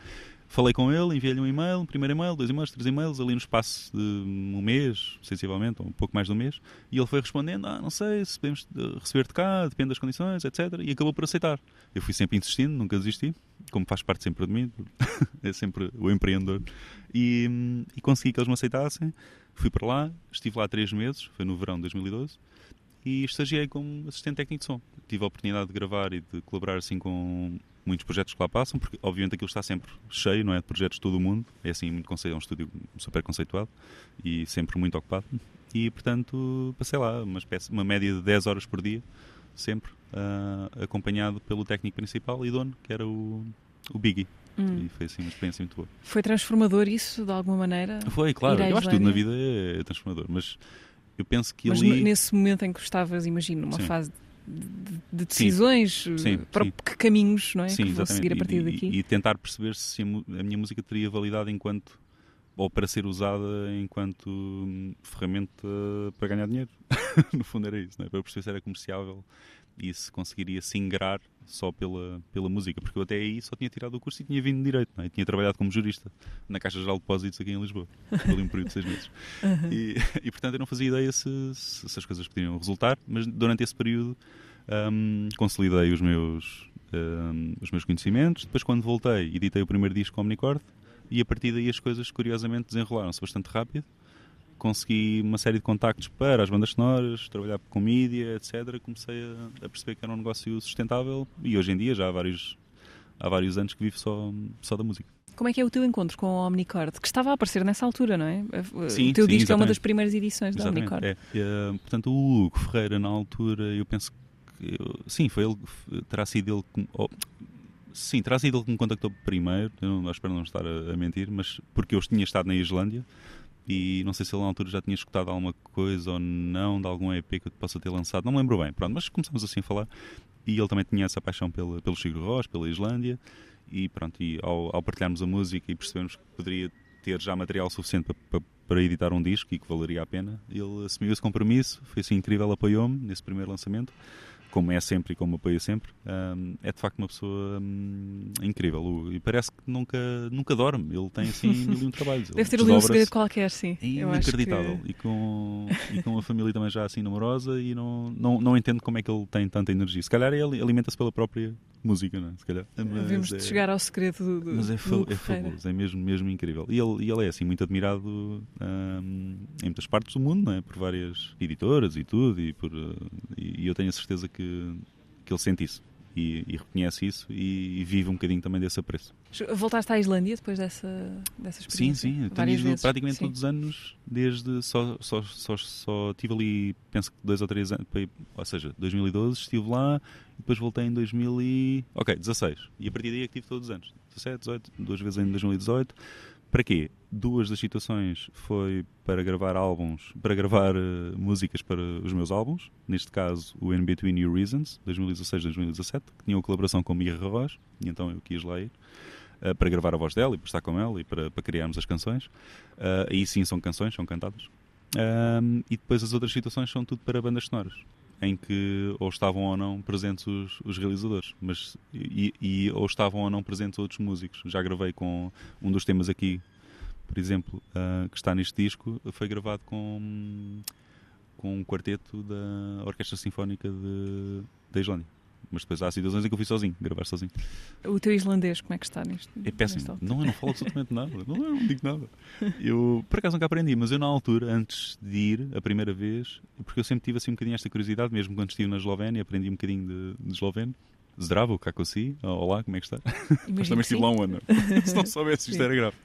Falei com ele, enviei-lhe um e-mail, primeiro e-mail, dois e-mails, três e-mails, ali no espaço de um mês, sensivelmente, ou um pouco mais de um mês. E ele foi respondendo, ah, não sei se podemos eh, receber-te cá, depende das condições, etc. E acabou por aceitar. Eu fui sempre insistindo, nunca desisti, como faz parte sempre de mim, é sempre o empreendedor. E, e consegui que eles me aceitassem. Fui para lá, estive lá três meses, foi no verão de 2012 e estagiei como assistente técnico de som. Tive a oportunidade de gravar e de colaborar assim com muitos projetos que lá passam, porque obviamente aquilo está sempre cheio, não é? De projetos de todo o mundo. É assim, muito conceito, é um estúdio super conceituado e sempre muito ocupado. E portanto, passei lá uma, espécie, uma média de 10 horas por dia, sempre, ah, acompanhado pelo técnico principal e dono, que era o, o Biggie. Hum. E foi assim uma experiência muito boa. Foi transformador isso, de alguma maneira? Foi, claro. Eu acho que tudo na Islândia? vida é transformador, mas eu penso que Mas ali. nesse momento em que estavas, imagino, numa Sim. fase de, de decisões, Sim, eh, para sim. que caminhos não é? Sim, que vou exatamente. seguir a partir e, daqui. E, e tentar perceber se a, minha música teria validade enquanto. ou para ser usada enquanto hum, ferramenta para ganhar dinheiro. no fundo era isso, não é? para perceber se era comerciável e se conseguiria se ingrar só pela, pela música, porque eu até aí só tinha tirado o curso e tinha vindo Direito, não é? Tinha trabalhado como jurista na Caixa Geral de Depósitos aqui em Lisboa, por um período de seis meses. E, e, portanto eu não fazia ideia se, se, as coisas poderiam resultar, mas durante esse período hum, consolidei os meus, hum, os meus conhecimentos. Depois, quando voltei, editei o primeiro disco com Omnicord e a partir daí as coisas, curiosamente, desenrolaram-se bastante rápido. Consegui uma série de contactos para as bandas sonoras, trabalhar com mídia, etc. Comecei a, a perceber que era um negócio sustentável e hoje em dia, já há vários, há vários anos que vivo só, só da música. Como é que é o teu encontro com a Omnicord? Que estava a aparecer nessa altura, não é? Sim, o teu sim, disco é uma exatamente. das primeiras edições da Exatamente. Omnicord. É. Eh, portanto, o Hugo Ferreira, na altura, eu penso que. eu- sim, foi ele. Terá sido ele que. oh, sim, terá sido ele que me contactou primeiro. Eu não, espero não estar a, a mentir, mas porque eu tinha estado na Islândia e não sei se ele na altura já tinha escutado alguma coisa ou não de algum EP que eu possa ter lançado. Não me lembro bem. Pronto, mas começamos assim a falar. E ele também tinha essa paixão pela, pelo Chico Ross, pela Islândia. E pronto, e ao, ao partilharmos a música e percebermos que poderia ter já material suficiente para, para, para editar um disco e que valeria a pena, ele assumiu esse compromisso, foi assim incrível, apoiou-me nesse primeiro lançamento, como é sempre e como apoia sempre. Hum, é de facto uma pessoa hum, incrível e parece que nunca, nunca dorme, ele tem assim mil e um trabalhos. Deve ter ali um segredo qualquer, sim. É acho que- inacreditável. E, com, e com a família também já assim numerosa e não, não, não entendo como é que ele tem tanta energia. Se calhar ele alimenta-se pela própria música, não é? Se calhar. Mas Devemos de é- chegar ao segredo do, mas é, fa é fabuloso, é mesmo, mesmo incrível. E ele, ele é assim muito admirado hum, em muitas partes do mundo, não é? por várias editoras e tudo, e, por, uh, e, e eu tenho a certeza que, que ele sente isso. E, e reconhece isso e, e vive um bocadinho também desse apreço. Voltaste à Islândia depois dessa, dessa Sim, experiência? sim, eu tenho ido vezes. praticamente sim. todos os anos, desde só, só, só, só tive ali, penso que dois ou três anos, ou seja, 2012 estive lá, depois voltei em 2000 e... ok, 16, e a partir daí é que tive todos os anos, 17, 18, duas vezes em 2018, para quê? Duas das situações foi para gravar álbuns, para gravar eh, músicas para os meus álbuns, neste caso o In Between New Reasons, 2016-2017, que tinha uma colaboração com Mia Ross, e então eu quis lá ir uh, para gravar a voz dela e para estar com ela e para, para criarmos as canções. Uh, aí sim são canções, são cantadas. E depois as outras situações são tudo para bandas sonoras, em que ou estavam ou não presentes os, os realizadores, mas e, e ou estavam ou não presentes outros músicos. Já gravei com um dos temas aqui, por exemplo, uh, que está neste disco, foi gravado com com um quarteto da Orquestra Sinfónica de, da Islândia. Mas depois há situações em que eu fui sozinho, gravar sozinho. O teu islandês, como é que está nisto? É péssimo. Não, eu não falo absolutamente nada. Não, eu não digo nada. Eu, por acaso, nunca aprendi, mas eu, na altura, antes de ir, a primeira vez, porque eu sempre tive assim um bocadinho esta curiosidade, mesmo quando estive na Eslovénia, aprendi um bocadinho de, de esloveno. Zdravo, kako si, olá, como é que está? Mas também estive lá um ano. Se não soubesse, isto era grave.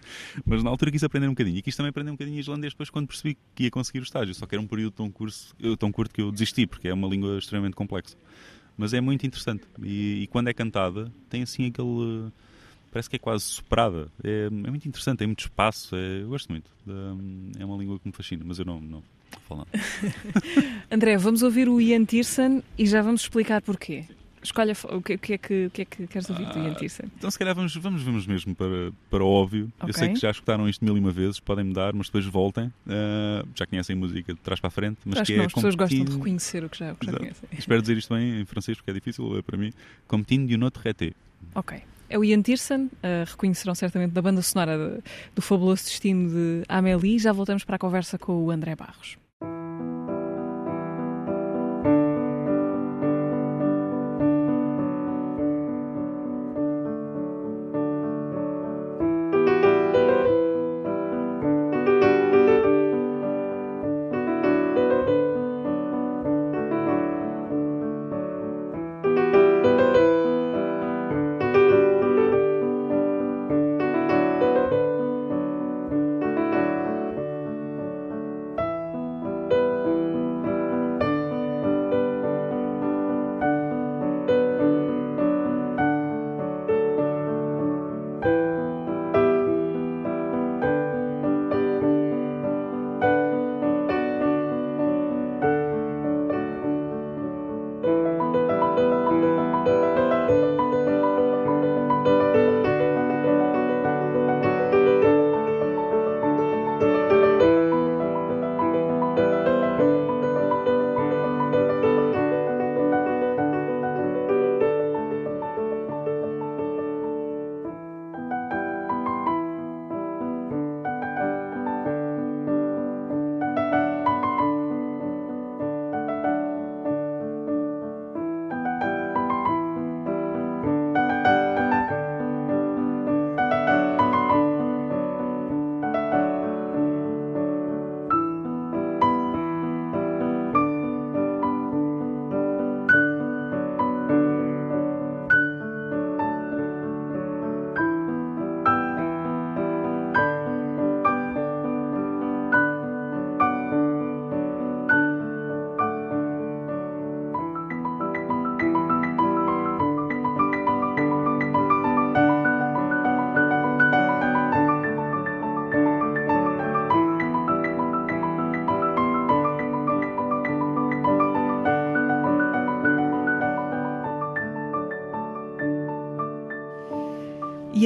Mas na altura quis aprender um bocadinho. E quis também aprender um bocadinho islandês depois quando percebi que ia conseguir o estágio. Só que era um período tão, curso, tão curto que eu desisti, porque é uma língua extremamente complexa. Mas é muito interessante. E, e quando é cantada, tem assim aquele. Parece que é quase soprada. É, é muito interessante, tem muito espaço. É, eu gosto muito. É uma língua que me fascina, mas eu não, não falo nada. André, vamos ouvir o Ian Tiersen e já vamos explicar porquê. Escolha o que, o que é, que, o que é que queres ouvir do Ian Ah, Tiersen. Então, se calhar, vamos, vamos, vamos mesmo para, para o óbvio. Ok. Eu sei que já escutaram isto mil e uma vezes, podem mudar, mas depois voltem. Ah, já conhecem a música de trás para a frente. Mas Acho que que não, é as pessoas gostam de reconhecer o que já, o que já conhecem. Espero dizer isto bem em francês, porque é difícil é para mim. Comptine de notre rété. Ok. É o Ian Tiersen, uh, reconhecerão certamente da banda sonora de- do fabuloso destino de Amélie. Já voltamos para a conversa com o André Barros.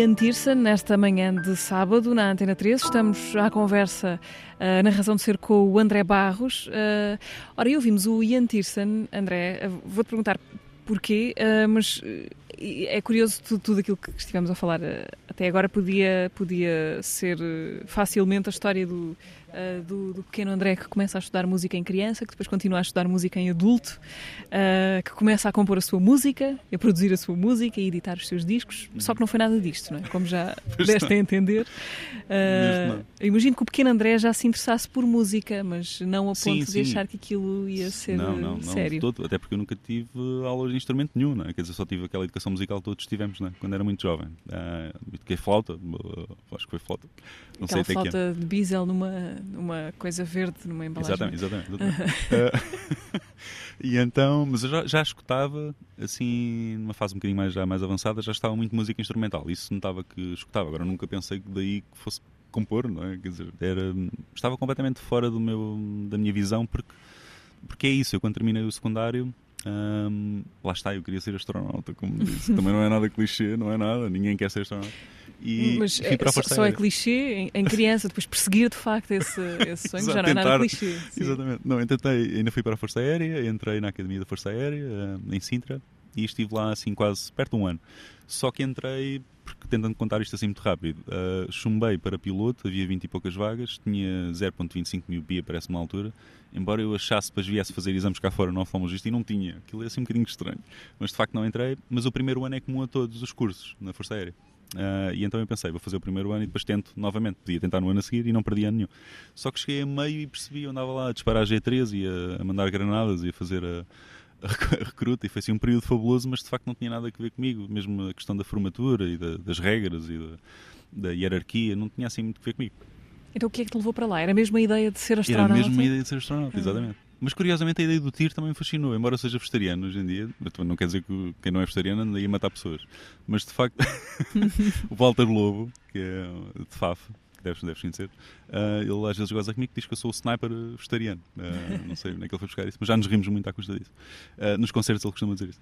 Ian Tirson, nesta manhã de sábado, na Antena 3, estamos à conversa uh, na razão de ser com o André Barros. Uh, ora, e ouvimos o Ian Tirson, André, uh, vou-te perguntar porquê, mas é curioso tudo, tudo, aquilo que estivemos a falar até agora podia, podia ser facilmente a história do, uh, do, do, pequeno André que começa a estudar música em criança, que depois continua a estudar música em adulto, uh, que começa a compor a sua música, a produzir a sua música e editar os seus discos. Só que não foi nada disto, não é? Como já deste a entender. Uh, imagino que o pequeno André já se interessasse por música, mas não a ponto sim, de sim. achar que aquilo ia ser não, não, sério. Não, todo, até porque eu nunca tive aulas de instrumento nenhum, não é? Quer dizer, só tive aquela educação musical que todos tivemos, não é? Quando era muito jovem. Uh, toquei flauta, acho que foi flauta. Não Aquela sei até flauta que de bisel numa uma coisa verde numa embalagem. Exatamente, exatamente. exatamente. uh, e então, mas eu já, já, escutava, assim, numa fase um bocadinho mais, já mais avançada, já estava muito música instrumental. Isso notava que escutava. Agora nunca pensei que daí que fosse compor, não é? Quer dizer, era, estava completamente fora do meu, da minha visão, porque, porque é isso. Eu quando terminei o secundário. Lá está, eu queria ser astronauta, como disse. Também não é nada clichê, não é nada, ninguém quer ser astronauta. E Mas a Força só, é clichê em, criança, depois perseguir de facto esse, esse sonho, já não é nada clichê. Sim. Exatamente. Não, eu tentei, ainda fui para a Força Aérea, entrei na Academia da Força Aérea, eh, em Sintra, e estive lá assim quase perto de um ano. Só que entrei, porque tentando contar isto assim muito rápido, uh, chumbei para piloto, havia 20 e poucas vagas, tinha 0.25 mil pia, parece-me altura, embora eu achasse que viesse fazer exames cá fora no oftalmologista e não tinha, aquilo é assim um bocadinho estranho, mas de facto não entrei, mas o primeiro ano é comum a todos os cursos na Força Aérea. Uh, e então eu pensei, vou fazer o primeiro ano e depois tento novamente. Podia tentar no ano a seguir e não perdia nenhum. Só que cheguei a meio e percebi, eu andava lá a disparar a G13 e a, a mandar granadas e a fazer a, recruta e foi assim um período fabuloso, mas de facto não tinha nada a ver comigo. Mesmo a questão da formatura e da, das regras e da, da, hierarquia não tinha assim muito a ver comigo. Então o que é que te levou para lá? Era a ideia de ser astronauta? Era mesmo a ideia de ser astronauta, ah. exatamente. Mas curiosamente a ideia do tiro também me fascinou, embora seja vegetariano hoje em dia. Não quer dizer que quem não é vegetariano anda a matar pessoas. Mas de facto, o Walter Lobo, que é de Faf, deves, deves conhecer, uh, ele às vezes goza comigo que diz que eu sou o sniper vegetariano. Uh, não sei onde é que ele foi buscar isso, mas já nos rimos muito à custa disso. Uh, nos concertos ele costuma dizer isso.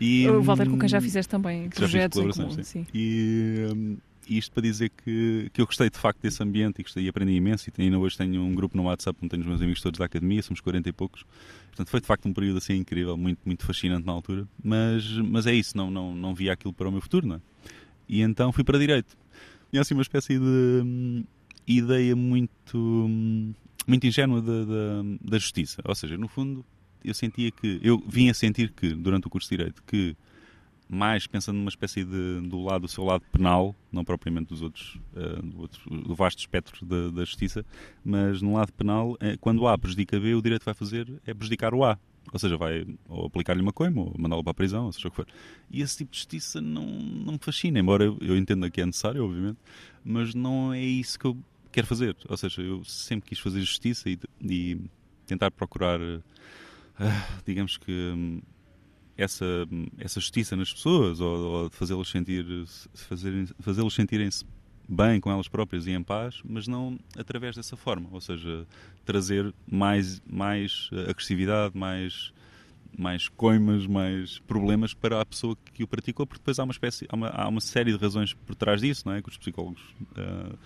E, o Walter, com quem já fizeste também projetos em comum. Sim. sim. E, um, isto para dizer que, que eu gostei de facto desse ambiente e, gostei, e aprendi imenso. E ainda hoje tenho um grupo no WhatsApp onde tenho os meus amigos todos da academia, somos 40 e poucos. Portanto, foi de facto um período assim incrível, muito, muito fascinante na altura. Mas, mas é isso, não, não, não via aquilo para o meu futuro, não é? E então fui para Direito. Tinha assim uma espécie de hum, ideia muito, hum, muito ingênua da, da, da justiça. Ou seja, no fundo, eu sentia que. Eu vinha a sentir que, durante o curso de Direito, que mais pensando numa espécie de do lado do seu lado penal, não propriamente dos outros, uh, do, outro, do vasto espectro da, da, justiça, mas no lado penal, é, quando A prejudica B, o direito vai fazer é prejudicar o A. Ou seja, vai ou aplicar-lhe uma coima ou mandá-lo para a prisão, ou seja o que for. E esse tipo de justiça não, não me fascina, embora eu, eu entenda que é necessário, obviamente, mas não é isso que eu quero fazer. Ou seja, eu sempre quis fazer justiça e, e tentar procurar, uh, digamos que. Um, essa, essa justiça nas pessoas ou, ou fazê-las sentir, fazer, fazê-las sentirem-se bem com elas próprias e em paz, mas não através dessa forma, ou seja, trazer mais, mais agressividade, mais, mais coimas, mais problemas para a pessoa que o praticou, porque depois há uma espécie, há uma, há uma série de razões por trás disso, não é? Que os psicólogos uh,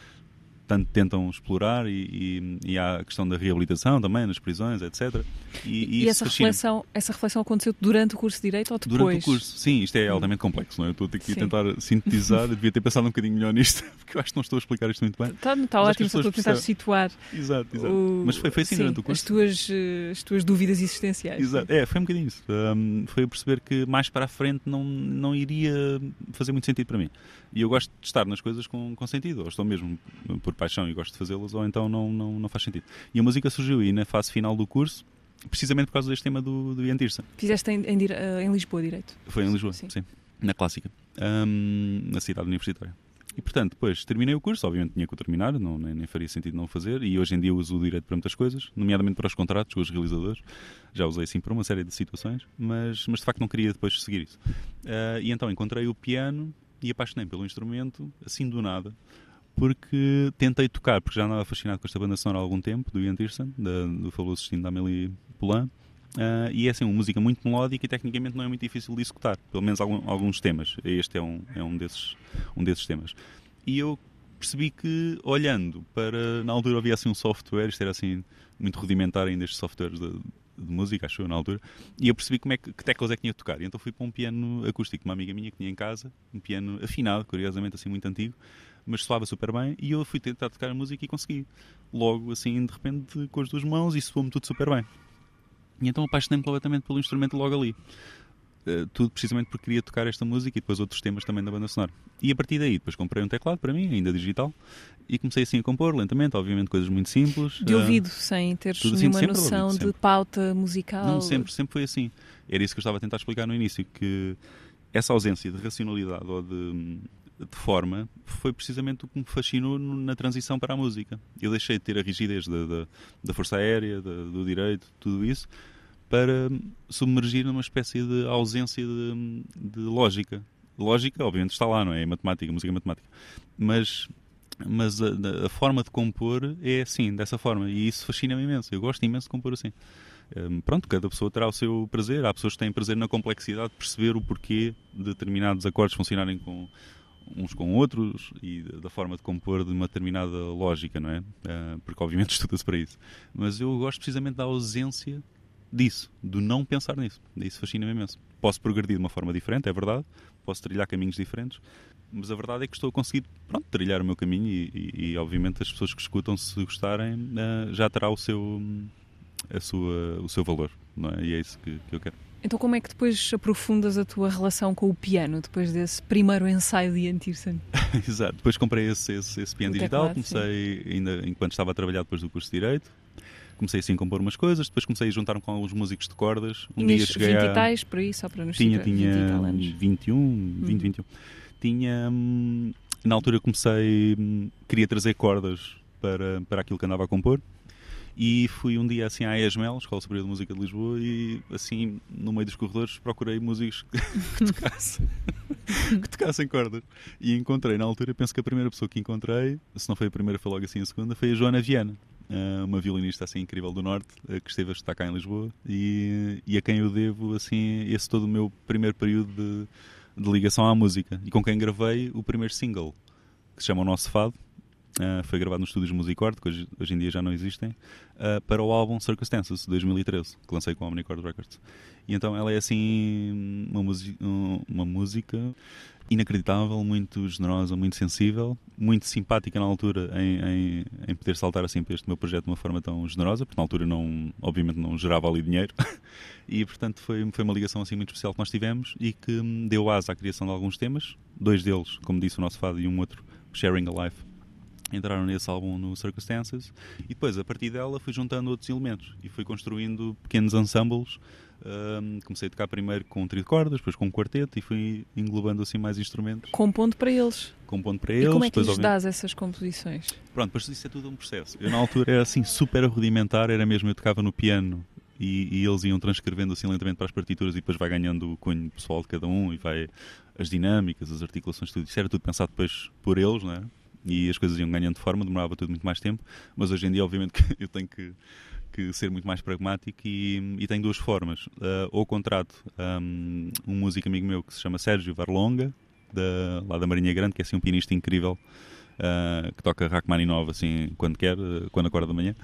tanto tentam explorar e, e, e, há a questão da reabilitação também nas prisões, etc. E, e essa, reflexão, essa reflexão aconteceu durante o curso de Direito ou depois? Durante o curso, sim, isto é altamente complexo, não é? Eu estou aqui a tentar sintetizar, devia ter pensado um bocadinho melhor nisto, porque eu acho que não estou a explicar isto muito bem. Está, está ótimo, só estou a tentar situar. Exato, exato. O... Mas foi, foi assim sim, durante o curso. As tuas, eh, as tuas dúvidas existenciais. Exato, é, foi um bocadinho isso. Um, foi a perceber que mais para a frente não, não iria fazer muito sentido para mim. E eu gosto de estar nas coisas com, com sentido, ou estou mesmo por paixão e gosto de fazê-lo ou então não, não, não faz sentido. E a música surgiu aí na fase final do curso, precisamente por causa deste tema do, do Ian Tirson. Fizeste em, em, eh, em, Lisboa, direito? Foi em Lisboa, sim, sim na clássica, um, na cidade universitária. E portanto, depois terminei o curso, obviamente tinha que o terminar, não, nem, nem, faria sentido não fazer, e hoje em dia uso o direito para muitas coisas, nomeadamente para os contratos com os realizadores, já usei assim para uma série de situações, mas, mas de facto não queria depois seguir isso. Uh, e então encontrei o piano e apaixonei pelo instrumento, assim do nada, porque tentei tocar, porque já andava fascinado com esta banda sonora há algum tempo, do Ian Tirson, da, do fabuloso destino da Amélie Poulain, ah, e é assim, uma música muito melódica e tecnicamente não é muito difícil de executar, pelo menos algum- alguns temas. Este é um, é um, desses, um desses temas. E eu percebi que, olhando para. Na altura havia assim um software, isto era assim muito rudimentar ainda estes softwares de, de música, acho eu, na altura, e eu percebi como é que, que teclas é que tinha que tocar. E então fui para um piano acústico, de uma amiga minha que tinha em casa, um piano afinado, curiosamente assim muito antigo, mas soava super bem, e eu fui tentar tocar a música e consegui. Logo, assim, de repente, com as duas mãos, e soou-me tudo super bem. E então apaixonei-me completamente pelo instrumento logo ali. Uh, tudo precisamente porque queria tocar esta música e depois outros temas também da banda sonora. E a partir daí, depois comprei um teclado para mim, ainda digital, e comecei assim a compor lentamente, obviamente coisas muito simples. De Uh, ouvido, sem teres assim, nenhuma noção ouvido, de pauta musical. Não, sempre, sempre foi assim. Era isso que eu estava a tentar explicar no início, que essa ausência de racionalidade ou de, de forma foi precisamente o que me fascinou no- na transição para a música. Eu deixei de ter a rigidez da, da, da força aérea, da- do direito, tudo isso, para submergir numa espécie de ausência de, de lógica. Lógica, obviamente, está lá, não é? É matemática, música é matemática. Mas, mas a, a forma de compor é assim, dessa forma. E isso fascina-me imenso. Eu gosto imenso de compor assim. Hum, pronto, cada pessoa terá o seu prazer. Há pessoas que têm prazer na complexidade de perceber o porquê de determinados acordes funcionarem com uns com outros e da forma de compor de uma determinada lógica, não é? Ah, porque obviamente estuda-se para isso. Mas eu gosto precisamente da ausência disso, do não pensar nisso. Isso fascina-me imenso. Posso progredir de uma forma diferente, é verdade. Posso trilhar caminhos diferentes. Mas a verdade é que estou a conseguir pronto, trilhar o meu caminho e, e- e, obviamente as pessoas que escutam, se gostarem, ah, já terá o seu, a sua, o seu valor. Não é? E é isso que, que eu quero. Então como é que depois aprofundas a tua relação com o piano, depois desse primeiro ensaio de Ian Tiersen? Exato. Depois comprei esse, esse, esse piano O digital, teclado, comecei, ainda enquanto estava a trabalhar depois do curso de Direito, comecei assim a compor umas coisas, depois comecei a juntar-me com alguns músicos de cordas. Um dia Tinhas cheguei 20 a... e tais, por aí, só para nos Tinha, 20 tinha tal anos. 21, 20, 21. Tinha. hum, Na altura comecei. hum, Queria trazer cordas para, para aquilo que andava a compor. E fui um dia assim à ESMEL, Escola Superior de Música de Lisboa, e assim, no meio dos corredores, procurei músicos que tocassem. que tocassem cordas. E encontrei, na altura, penso que a primeira pessoa que encontrei, se não foi a primeira, foi logo assim a segunda, foi a Joana Viana. Ah, Uma violinista assim incrível do Norte, ah, que esteve a estar cá em Lisboa e, e a quem eu devo assim esse todo o meu primeiro período de, de ligação à música e com quem gravei o primeiro single que se chama O Nosso Fado. Ah, foi gravado nos estúdios Musicord, que hoje, hoje em dia já não existem, ah, para o álbum Circumstances, de 2013, que lancei com a Omnicord Records. E então ela é assim uma, um- uma música inacreditável, muito generosa, muito sensível, muito simpática na altura em, em, em poder saltar assim para este meu projeto de uma forma tão generosa, porque na altura não, obviamente não gerava ali dinheiro. E portanto foi, foi uma ligação assim muito especial que nós tivemos e que deu asa à criação de alguns temas, dois deles, como disse o nosso fado, e um outro, Sharing a Life, entraram nesse álbum no Circumstances e depois a partir dela fui juntando outros elementos e fui construindo pequenos ensembles Ahm, comecei a tocar primeiro com um trio de cordas depois com um quarteto e fui englobando assim mais instrumentos Compondo para eles. compondo para e eles como é que lhes obviamente- dás essas composições? Pronto, depois isso é tudo um processo. Eu na altura era assim super rudimentar, era mesmo, eu tocava no piano e, e eles iam transcrevendo assim lentamente para as partituras e depois vai ganhando o cunho pessoal de cada um e vai as dinâmicas, as articulações, tudo. Isso era tudo pensado depois por eles, não é? E as coisas iam ganhando forma, demorava tudo muito mais tempo, mas hoje em dia, obviamente, que eu tenho que, que ser muito mais pragmático e, e tenho duas formas. Ah, ou contrato um, um músico amigo meu que se chama Sérgio Varlonga, da, lá da Marinha Grande, que é assim um pianista incrível, uh, que toca Rachmaninoff assim quando quer, uh, quando acorda de manhã.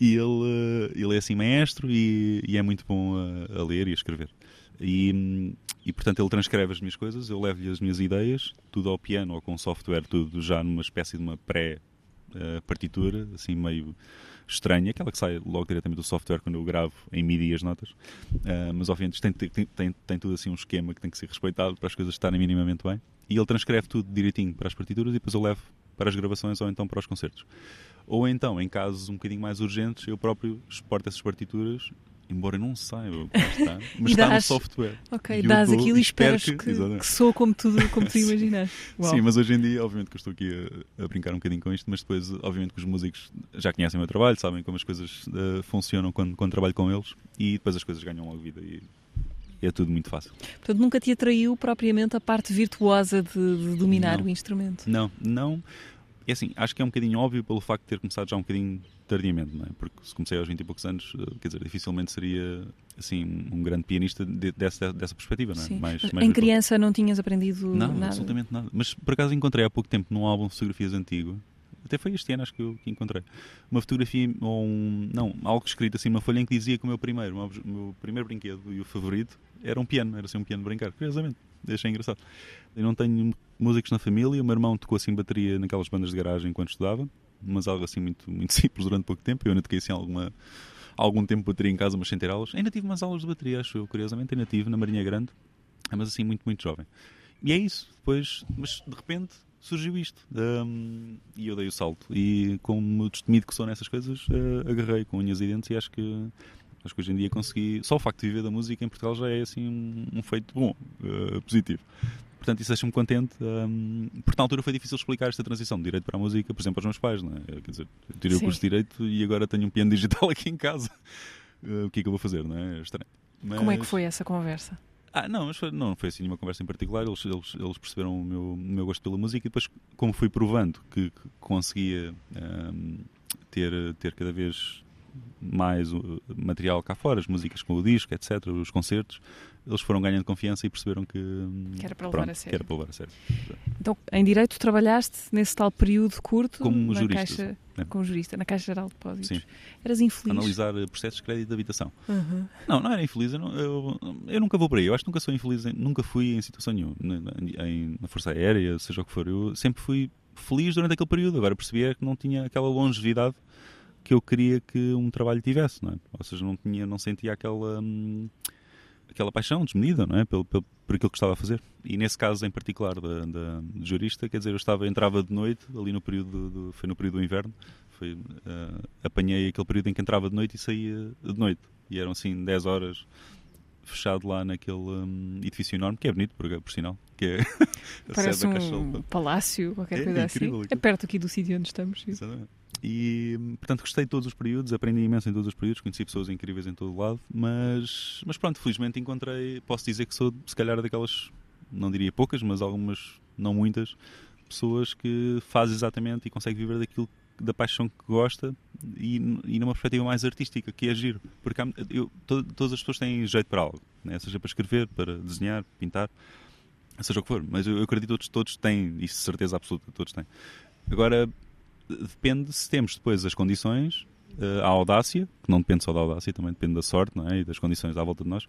E ele, uh, ele é assim maestro e, e é muito bom a, a ler e a escrever. E, e portanto ele transcreve as minhas coisas, eu levo-lhe as minhas ideias, tudo ao piano ou com software, tudo já numa espécie de uma pré-partitura, assim meio estranha, aquela que sai logo diretamente do software quando eu gravo em MIDI as notas. Uh, mas obviamente tem, tem, tem, tem tudo assim um esquema que tem que ser respeitado para as coisas estarem minimamente bem. E ele transcreve tudo direitinho para as partituras e depois eu levo para as gravações ou então para os concertos. Ou então, em casos um bocadinho mais urgentes, eu próprio exporto essas partituras, embora eu não saiba que está, mas E está no software. Ok, E eu dás dou aquilo e espero esperas que, que soa como tu, como tu imaginas. Sim, mas hoje em dia, obviamente que eu estou aqui a, a brincar um bocadinho com isto, mas depois, obviamente que os músicos já conhecem o meu trabalho, sabem como as coisas eh, funcionam quando, quando trabalho com eles e depois as coisas ganham logo vida e é tudo muito fácil. Portanto, nunca te atraiu propriamente a parte virtuosa de, de dominar Não. o instrumento. Não, não. é assim, acho que é um bocadinho óbvio pelo facto de ter começado já um bocadinho tardiamente, não é? Porque se comecei aos 20 e poucos anos, eh, quer dizer, dificilmente seria assim um grande pianista de- dessa, dessa perspectiva, não é? Sim. Mais- mais em criança não tinhas aprendido Não, nada? absolutamente nada. Mas por acaso encontrei há pouco tempo num álbum de fotografias antigo, até foi este ano acho que eu que encontrei, uma fotografia, ou um, não, algo escrito assim numa folha em que dizia que o meu primeiro, o meu- o meu primeiro brinquedo e o favorito era um piano, era assim um piano de brincar, curiosamente. Achei engraçado. Eu não tenho músicos na família, o meu irmão tocou assim bateria naquelas bandas de garagem enquanto estudava, mas algo assim muito, muito simples durante pouco tempo. Eu ainda toquei assim alguma, algum tempo bateria em casa, mas sem ter aulas. Ainda tive umas aulas de bateria, acho eu, curiosamente, ainda tive na Marinha Grande, mas assim muito, muito jovem. E é isso. Depois, mas de repente surgiu isto. Hum, e eu dei o salto. E como destemido que sou nessas coisas, eh, agarrei com unhas e dentes e acho que. Acho que hoje em dia consegui. Só o facto de viver da música em Portugal já é assim um, um feito bom, eh, positivo. Portanto, isso deixa-me contente. hum, porque na altura foi difícil explicar esta transição de direito para a música, por exemplo, aos meus pais. Não é? Quer dizer, eu tirei o Sim. curso de direito e agora tenho um piano digital aqui em casa. Eh, o que é que eu vou fazer? Não é? É estranho. Como é que Mas- foi essa conversa? ah, não, mas foi, não foi assim nenhuma conversa em particular. Eles, eles, eles perceberam o meu, o meu gosto pela música e depois, como fui provando que, que conseguia ahm, ter, ter cada vez mais uh, material cá fora, as músicas com o disco, etc., os concertos, eles foram ganhando confiança e perceberam que, Que era para levar pronto, a sério. que era para levar a sério. Então, em Direito, trabalhaste nesse tal período curto Como na jurista, Caixa, né? como jurista, na Caixa Geral de Depósitos. Sim. Eras infeliz. Analisar processos de crédito de habitação. Uhum. Não, não era infeliz. Eu, não- eu, eu nunca vou por aí. Eu acho que nunca sou infeliz. em- nunca fui em situação nenhuma. Na, na- em- na Força Aérea, seja o que for. Eu sempre fui feliz durante aquele período. Agora percebia que não tinha aquela longevidade que eu queria que um trabalho tivesse. Não é? Ou seja, não, tinha, não sentia aquela, hum, aquela paixão desmedida não é? pelo, pelo, por aquilo que estava a fazer. E nesse caso em particular da, da jurista, quer dizer, eu estava, entrava de noite, ali no período, do, foi no período do inverno, foi, eh, apanhei aquele período em que entrava de noite e saía de noite. E eram assim 10 horas fechado lá naquele hum, edifício enorme, que é bonito, por, por sinal, que é a Parece um palácio, qualquer É coisa incrível assim. É aquilo. perto aqui do sítio onde estamos. sim. Exatamente. E, portanto, gostei de todos os períodos, aprendi imenso em todos os períodos, conheci pessoas incríveis em todo o lado, mas, mas pronto, felizmente encontrei, posso dizer que sou, se calhar, daquelas, não diria poucas, mas algumas, não muitas, pessoas que faz exatamente e consegue viver daquilo da paixão que gosta e, e numa perspectiva mais artística, que é giro. Porque há- eu, to- todas as pessoas têm jeito para algo, né? seja para escrever, para desenhar, pintar, seja o que for. Mas eu, eu acredito que todos, todos têm, isso de certeza absoluta, todos têm. Agora, depende se temos depois as condições, eh, a audácia, que não depende só da audácia, também depende da sorte não é? e das condições à volta de nós,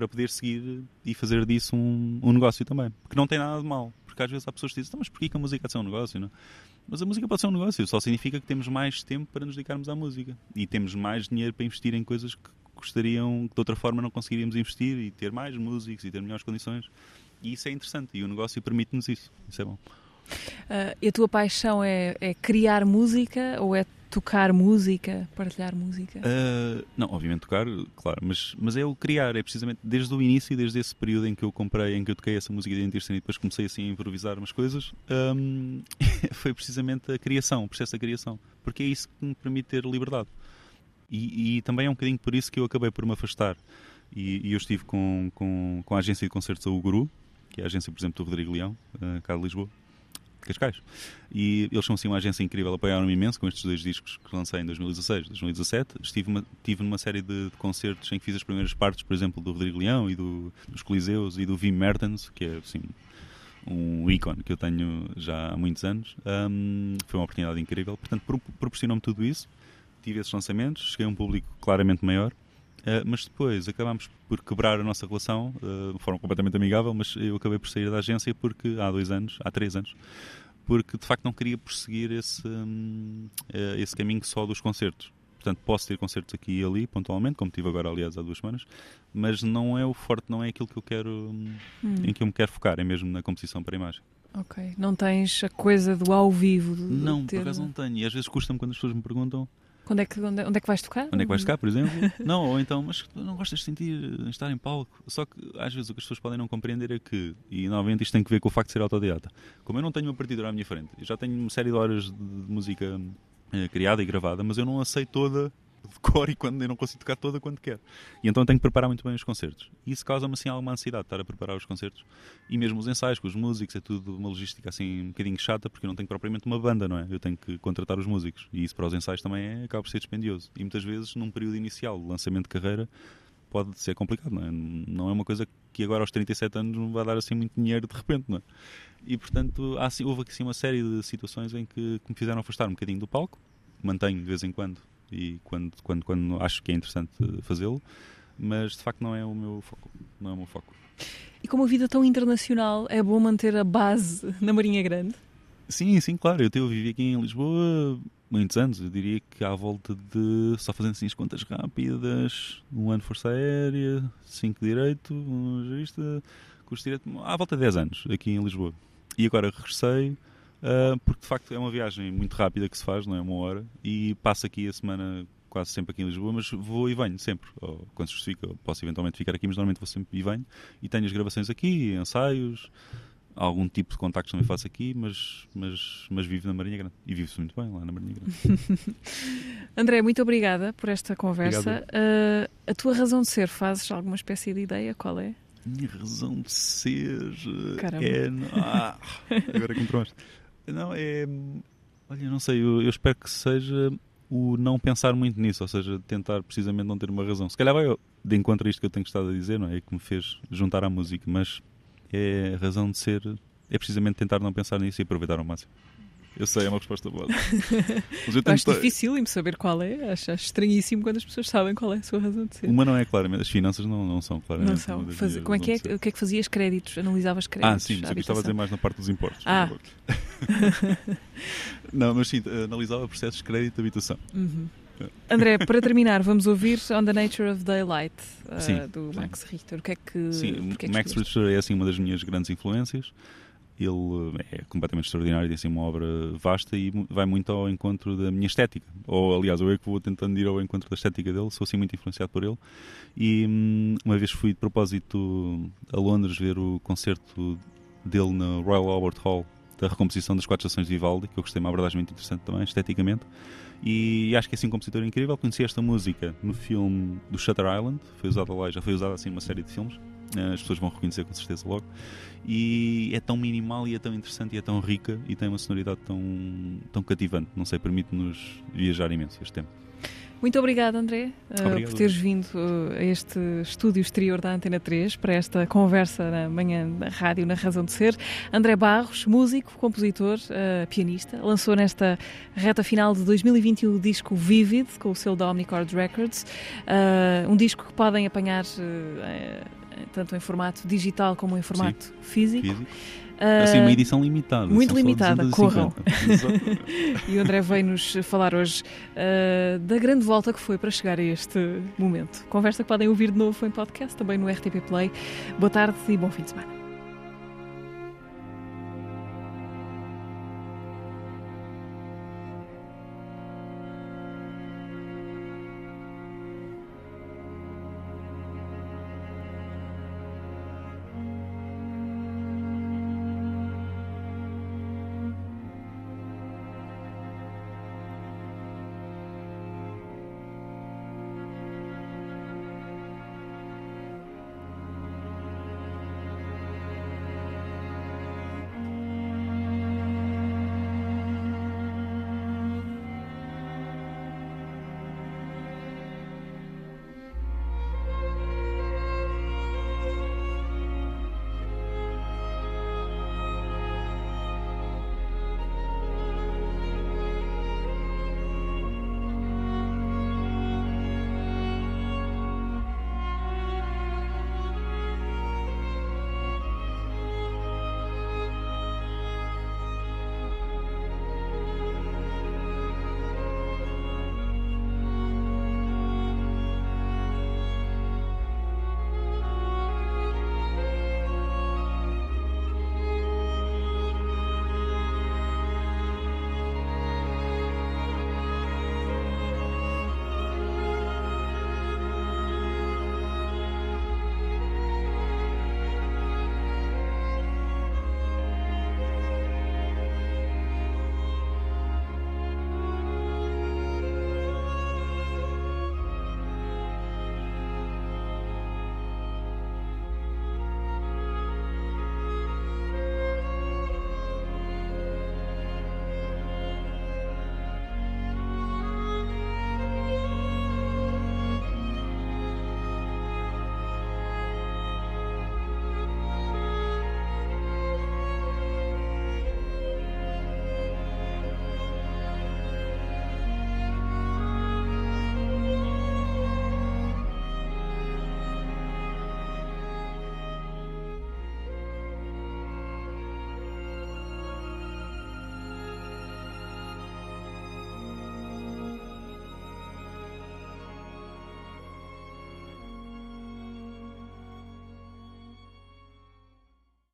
para poder seguir e fazer disso um, um negócio também. Porque não tem nada de mal. Porque às vezes há pessoas que dizem, "Então, mas porquê que a música há de ser um negócio? Não? é?" Mas a música pode ser um negócio, só significa que temos mais tempo para nos dedicarmos à música e temos mais dinheiro para investir em coisas que gostariam, que de outra forma não conseguiríamos investir e ter mais músicos e ter melhores condições. E isso é interessante e o negócio permite-nos isso. Isso é bom. Ah, e a tua paixão é, é criar música ou é tocar música, partilhar música? Uh, não, obviamente tocar, claro, mas, mas é o criar, é precisamente desde o início, desde esse período em que eu comprei, em que eu toquei essa música de Anderson e depois comecei assim a improvisar umas coisas, um, foi precisamente a criação, o processo da criação, porque é isso que me permite ter liberdade. E, e também é um bocadinho por isso que eu acabei por me afastar. E, e eu estive com, com, com a agência de concertos a Uguru, que é a agência, por exemplo, do Rodrigo Leão, uh, cá de Lisboa. De Cascais. E eles são assim uma agência incrível, apoiaram-me imenso com estes dois discos que lancei em 2016, 2017. Estive uma, tive numa série de, de concertos em que fiz as primeiras partes, por exemplo, do Rodrigo Leão e do, dos Coliseus e do Wim Mertens, que é assim um ícone que eu tenho já há muitos anos. Um, foi uma oportunidade incrível. Portanto, pro, proporcionou-me tudo isso. Tive esses lançamentos, cheguei a um público claramente maior. Uh, mas depois acabámos por quebrar a nossa relação uh, de forma completamente amigável, mas eu acabei por sair da agência porque há dois anos, há três anos, porque de facto não queria prosseguir esse, um, uh, esse caminho só dos concertos. Portanto, posso ter concertos aqui e ali, pontualmente, como tive agora, aliás, há duas semanas, mas não é o forte, não é aquilo que eu quero, um, Hum. em que eu me quero focar, é mesmo na composição para a imagem. Ok. Não tens a coisa do ao vivo? Não, ter... por acaso não tenho, e às vezes custa-me quando as pessoas me perguntam Quando é, que, onde, onde é que vais tocar? Onde é que vais tocar, por exemplo? não, ou então, mas tu não gostas de sentir estar em palco? Só que às vezes o que as pessoas podem não compreender é que, e novamente isto tem que ver com o facto de ser autodidata, como eu não tenho uma partidura à minha frente, eu já tenho uma série de horas de, de música eh, criada e gravada, mas eu não a sei toda de cor e quando eu não consigo tocar toda quando quero. E então tenho que preparar muito bem os concertos. E isso causa-me assim alguma ansiedade, estar a preparar os concertos. E mesmo os ensaios com os músicos, é tudo uma logística assim um bocadinho chata, porque eu não tenho propriamente uma banda, não é? Eu tenho que contratar os músicos. E isso para os ensaios também é, acaba por ser dispendioso. E muitas vezes, num período inicial de lançamento de carreira, pode ser complicado, não é? Não é uma coisa que agora aos 37 anos me vai dar assim muito dinheiro de repente, não é? E portanto, há, assim, houve aqui assim, uma série de situações em que, que me fizeram afastar um bocadinho do palco, mantenho de vez em quando e quando, quando, quando acho que é interessante fazê-lo, mas de facto não é o meu foco. Não é o meu foco. E com uma vida tão internacional, é bom manter a base na Marinha Grande? Sim, sim, claro. Eu, eu vivi aqui em Lisboa muitos anos. Eu diria que à volta de, só fazendo assim as contas rápidas, um ano Força Aérea, cinco Direito, um jurista, curso Direito, à volta de 10 anos aqui em Lisboa. E agora regressei, uh, porque de facto é uma viagem muito rápida que se faz, não é? Uma hora, e passo aqui a semana quase sempre aqui em Lisboa, mas vou e venho sempre. Ou, quando se justifica, posso eventualmente ficar aqui, mas normalmente vou sempre e venho. E tenho as gravações aqui, ensaios, algum tipo de contactos também faço aqui, mas, mas, mas vivo na Marinha Grande. E vivo-se muito bem lá na Marinha Grande. André, muito obrigada por esta conversa. Uh, a tua razão de ser, fazes alguma espécie de ideia? Qual é? Minha razão de ser Caramba. é. Ah, agora me Não, é. Olha, não sei, eu, eu, espero que seja o não pensar muito nisso, ou seja, tentar precisamente não ter uma razão. Se calhar vai de encontro a isto que eu tenho estado a dizer, não é? Que me fez juntar à música, mas é a razão de ser, é precisamente tentar não pensar nisso e aproveitar ao máximo. Eu sei, é uma resposta boa. Mas eu acho difícil em saber qual é. Acho, acho, estranhíssimo quando as pessoas sabem qual é a sua razão de ser. Uma não é claramente, as finanças não, não são claramente. Não são. Faz, como é que é? O que é que fazias créditos? Analisavas créditos? Ah, sim, mas eu estava a dizer mais na parte dos impostos. Ah. não, mas sim, analisava processos de crédito de habitação. Uhum. André, para terminar, vamos ouvir On the Nature of Daylight, uh, sim, do sim. Max Richter. O que é que. Sim, é que Max Richter é assim uma das minhas grandes influências. Ele é completamente extraordinário, tem assim uma obra vasta e vai muito ao encontro da minha estética. Ou, aliás, eu é que vou tentando ir ao encontro da estética dele, sou assim muito influenciado por ele. E hum, uma vez fui de propósito a Londres ver o concerto dele no Royal Albert Hall da recomposição das quatro estações de Vivaldi, que eu gostei, uma abordagem muito interessante também, esteticamente. E acho que é assim um compositor incrível. Conheci esta música no filme do Shutter Island, foi usada lá, já foi usada assim numa série de filmes. Eh, As pessoas vão reconhecer com certeza logo. E é tão minimal e é tão interessante e é tão rica e tem uma sonoridade tão, tão cativante. Não sei, permite-nos viajar imenso este tempo. Muito obrigada, André, uh, Obrigado. por teres vindo uh, a este estúdio exterior da Antena 3 para esta conversa na manhã da rádio na Razão de Ser. André Barros, músico, compositor, uh, pianista, lançou nesta reta final de 2021 o disco Vivid, com o selo da Omnicord Records, um disco que podem apanhar tanto em formato digital como em formato Sim. físico. Físico. Assim, uma edição limitada. Muito limitada, 250. corram. E o André veio-nos falar hoje uh, da grande volta que foi para chegar a este momento. Conversa que podem ouvir de novo em podcast, também no RTP Play. Boa tarde e bom fim de semana.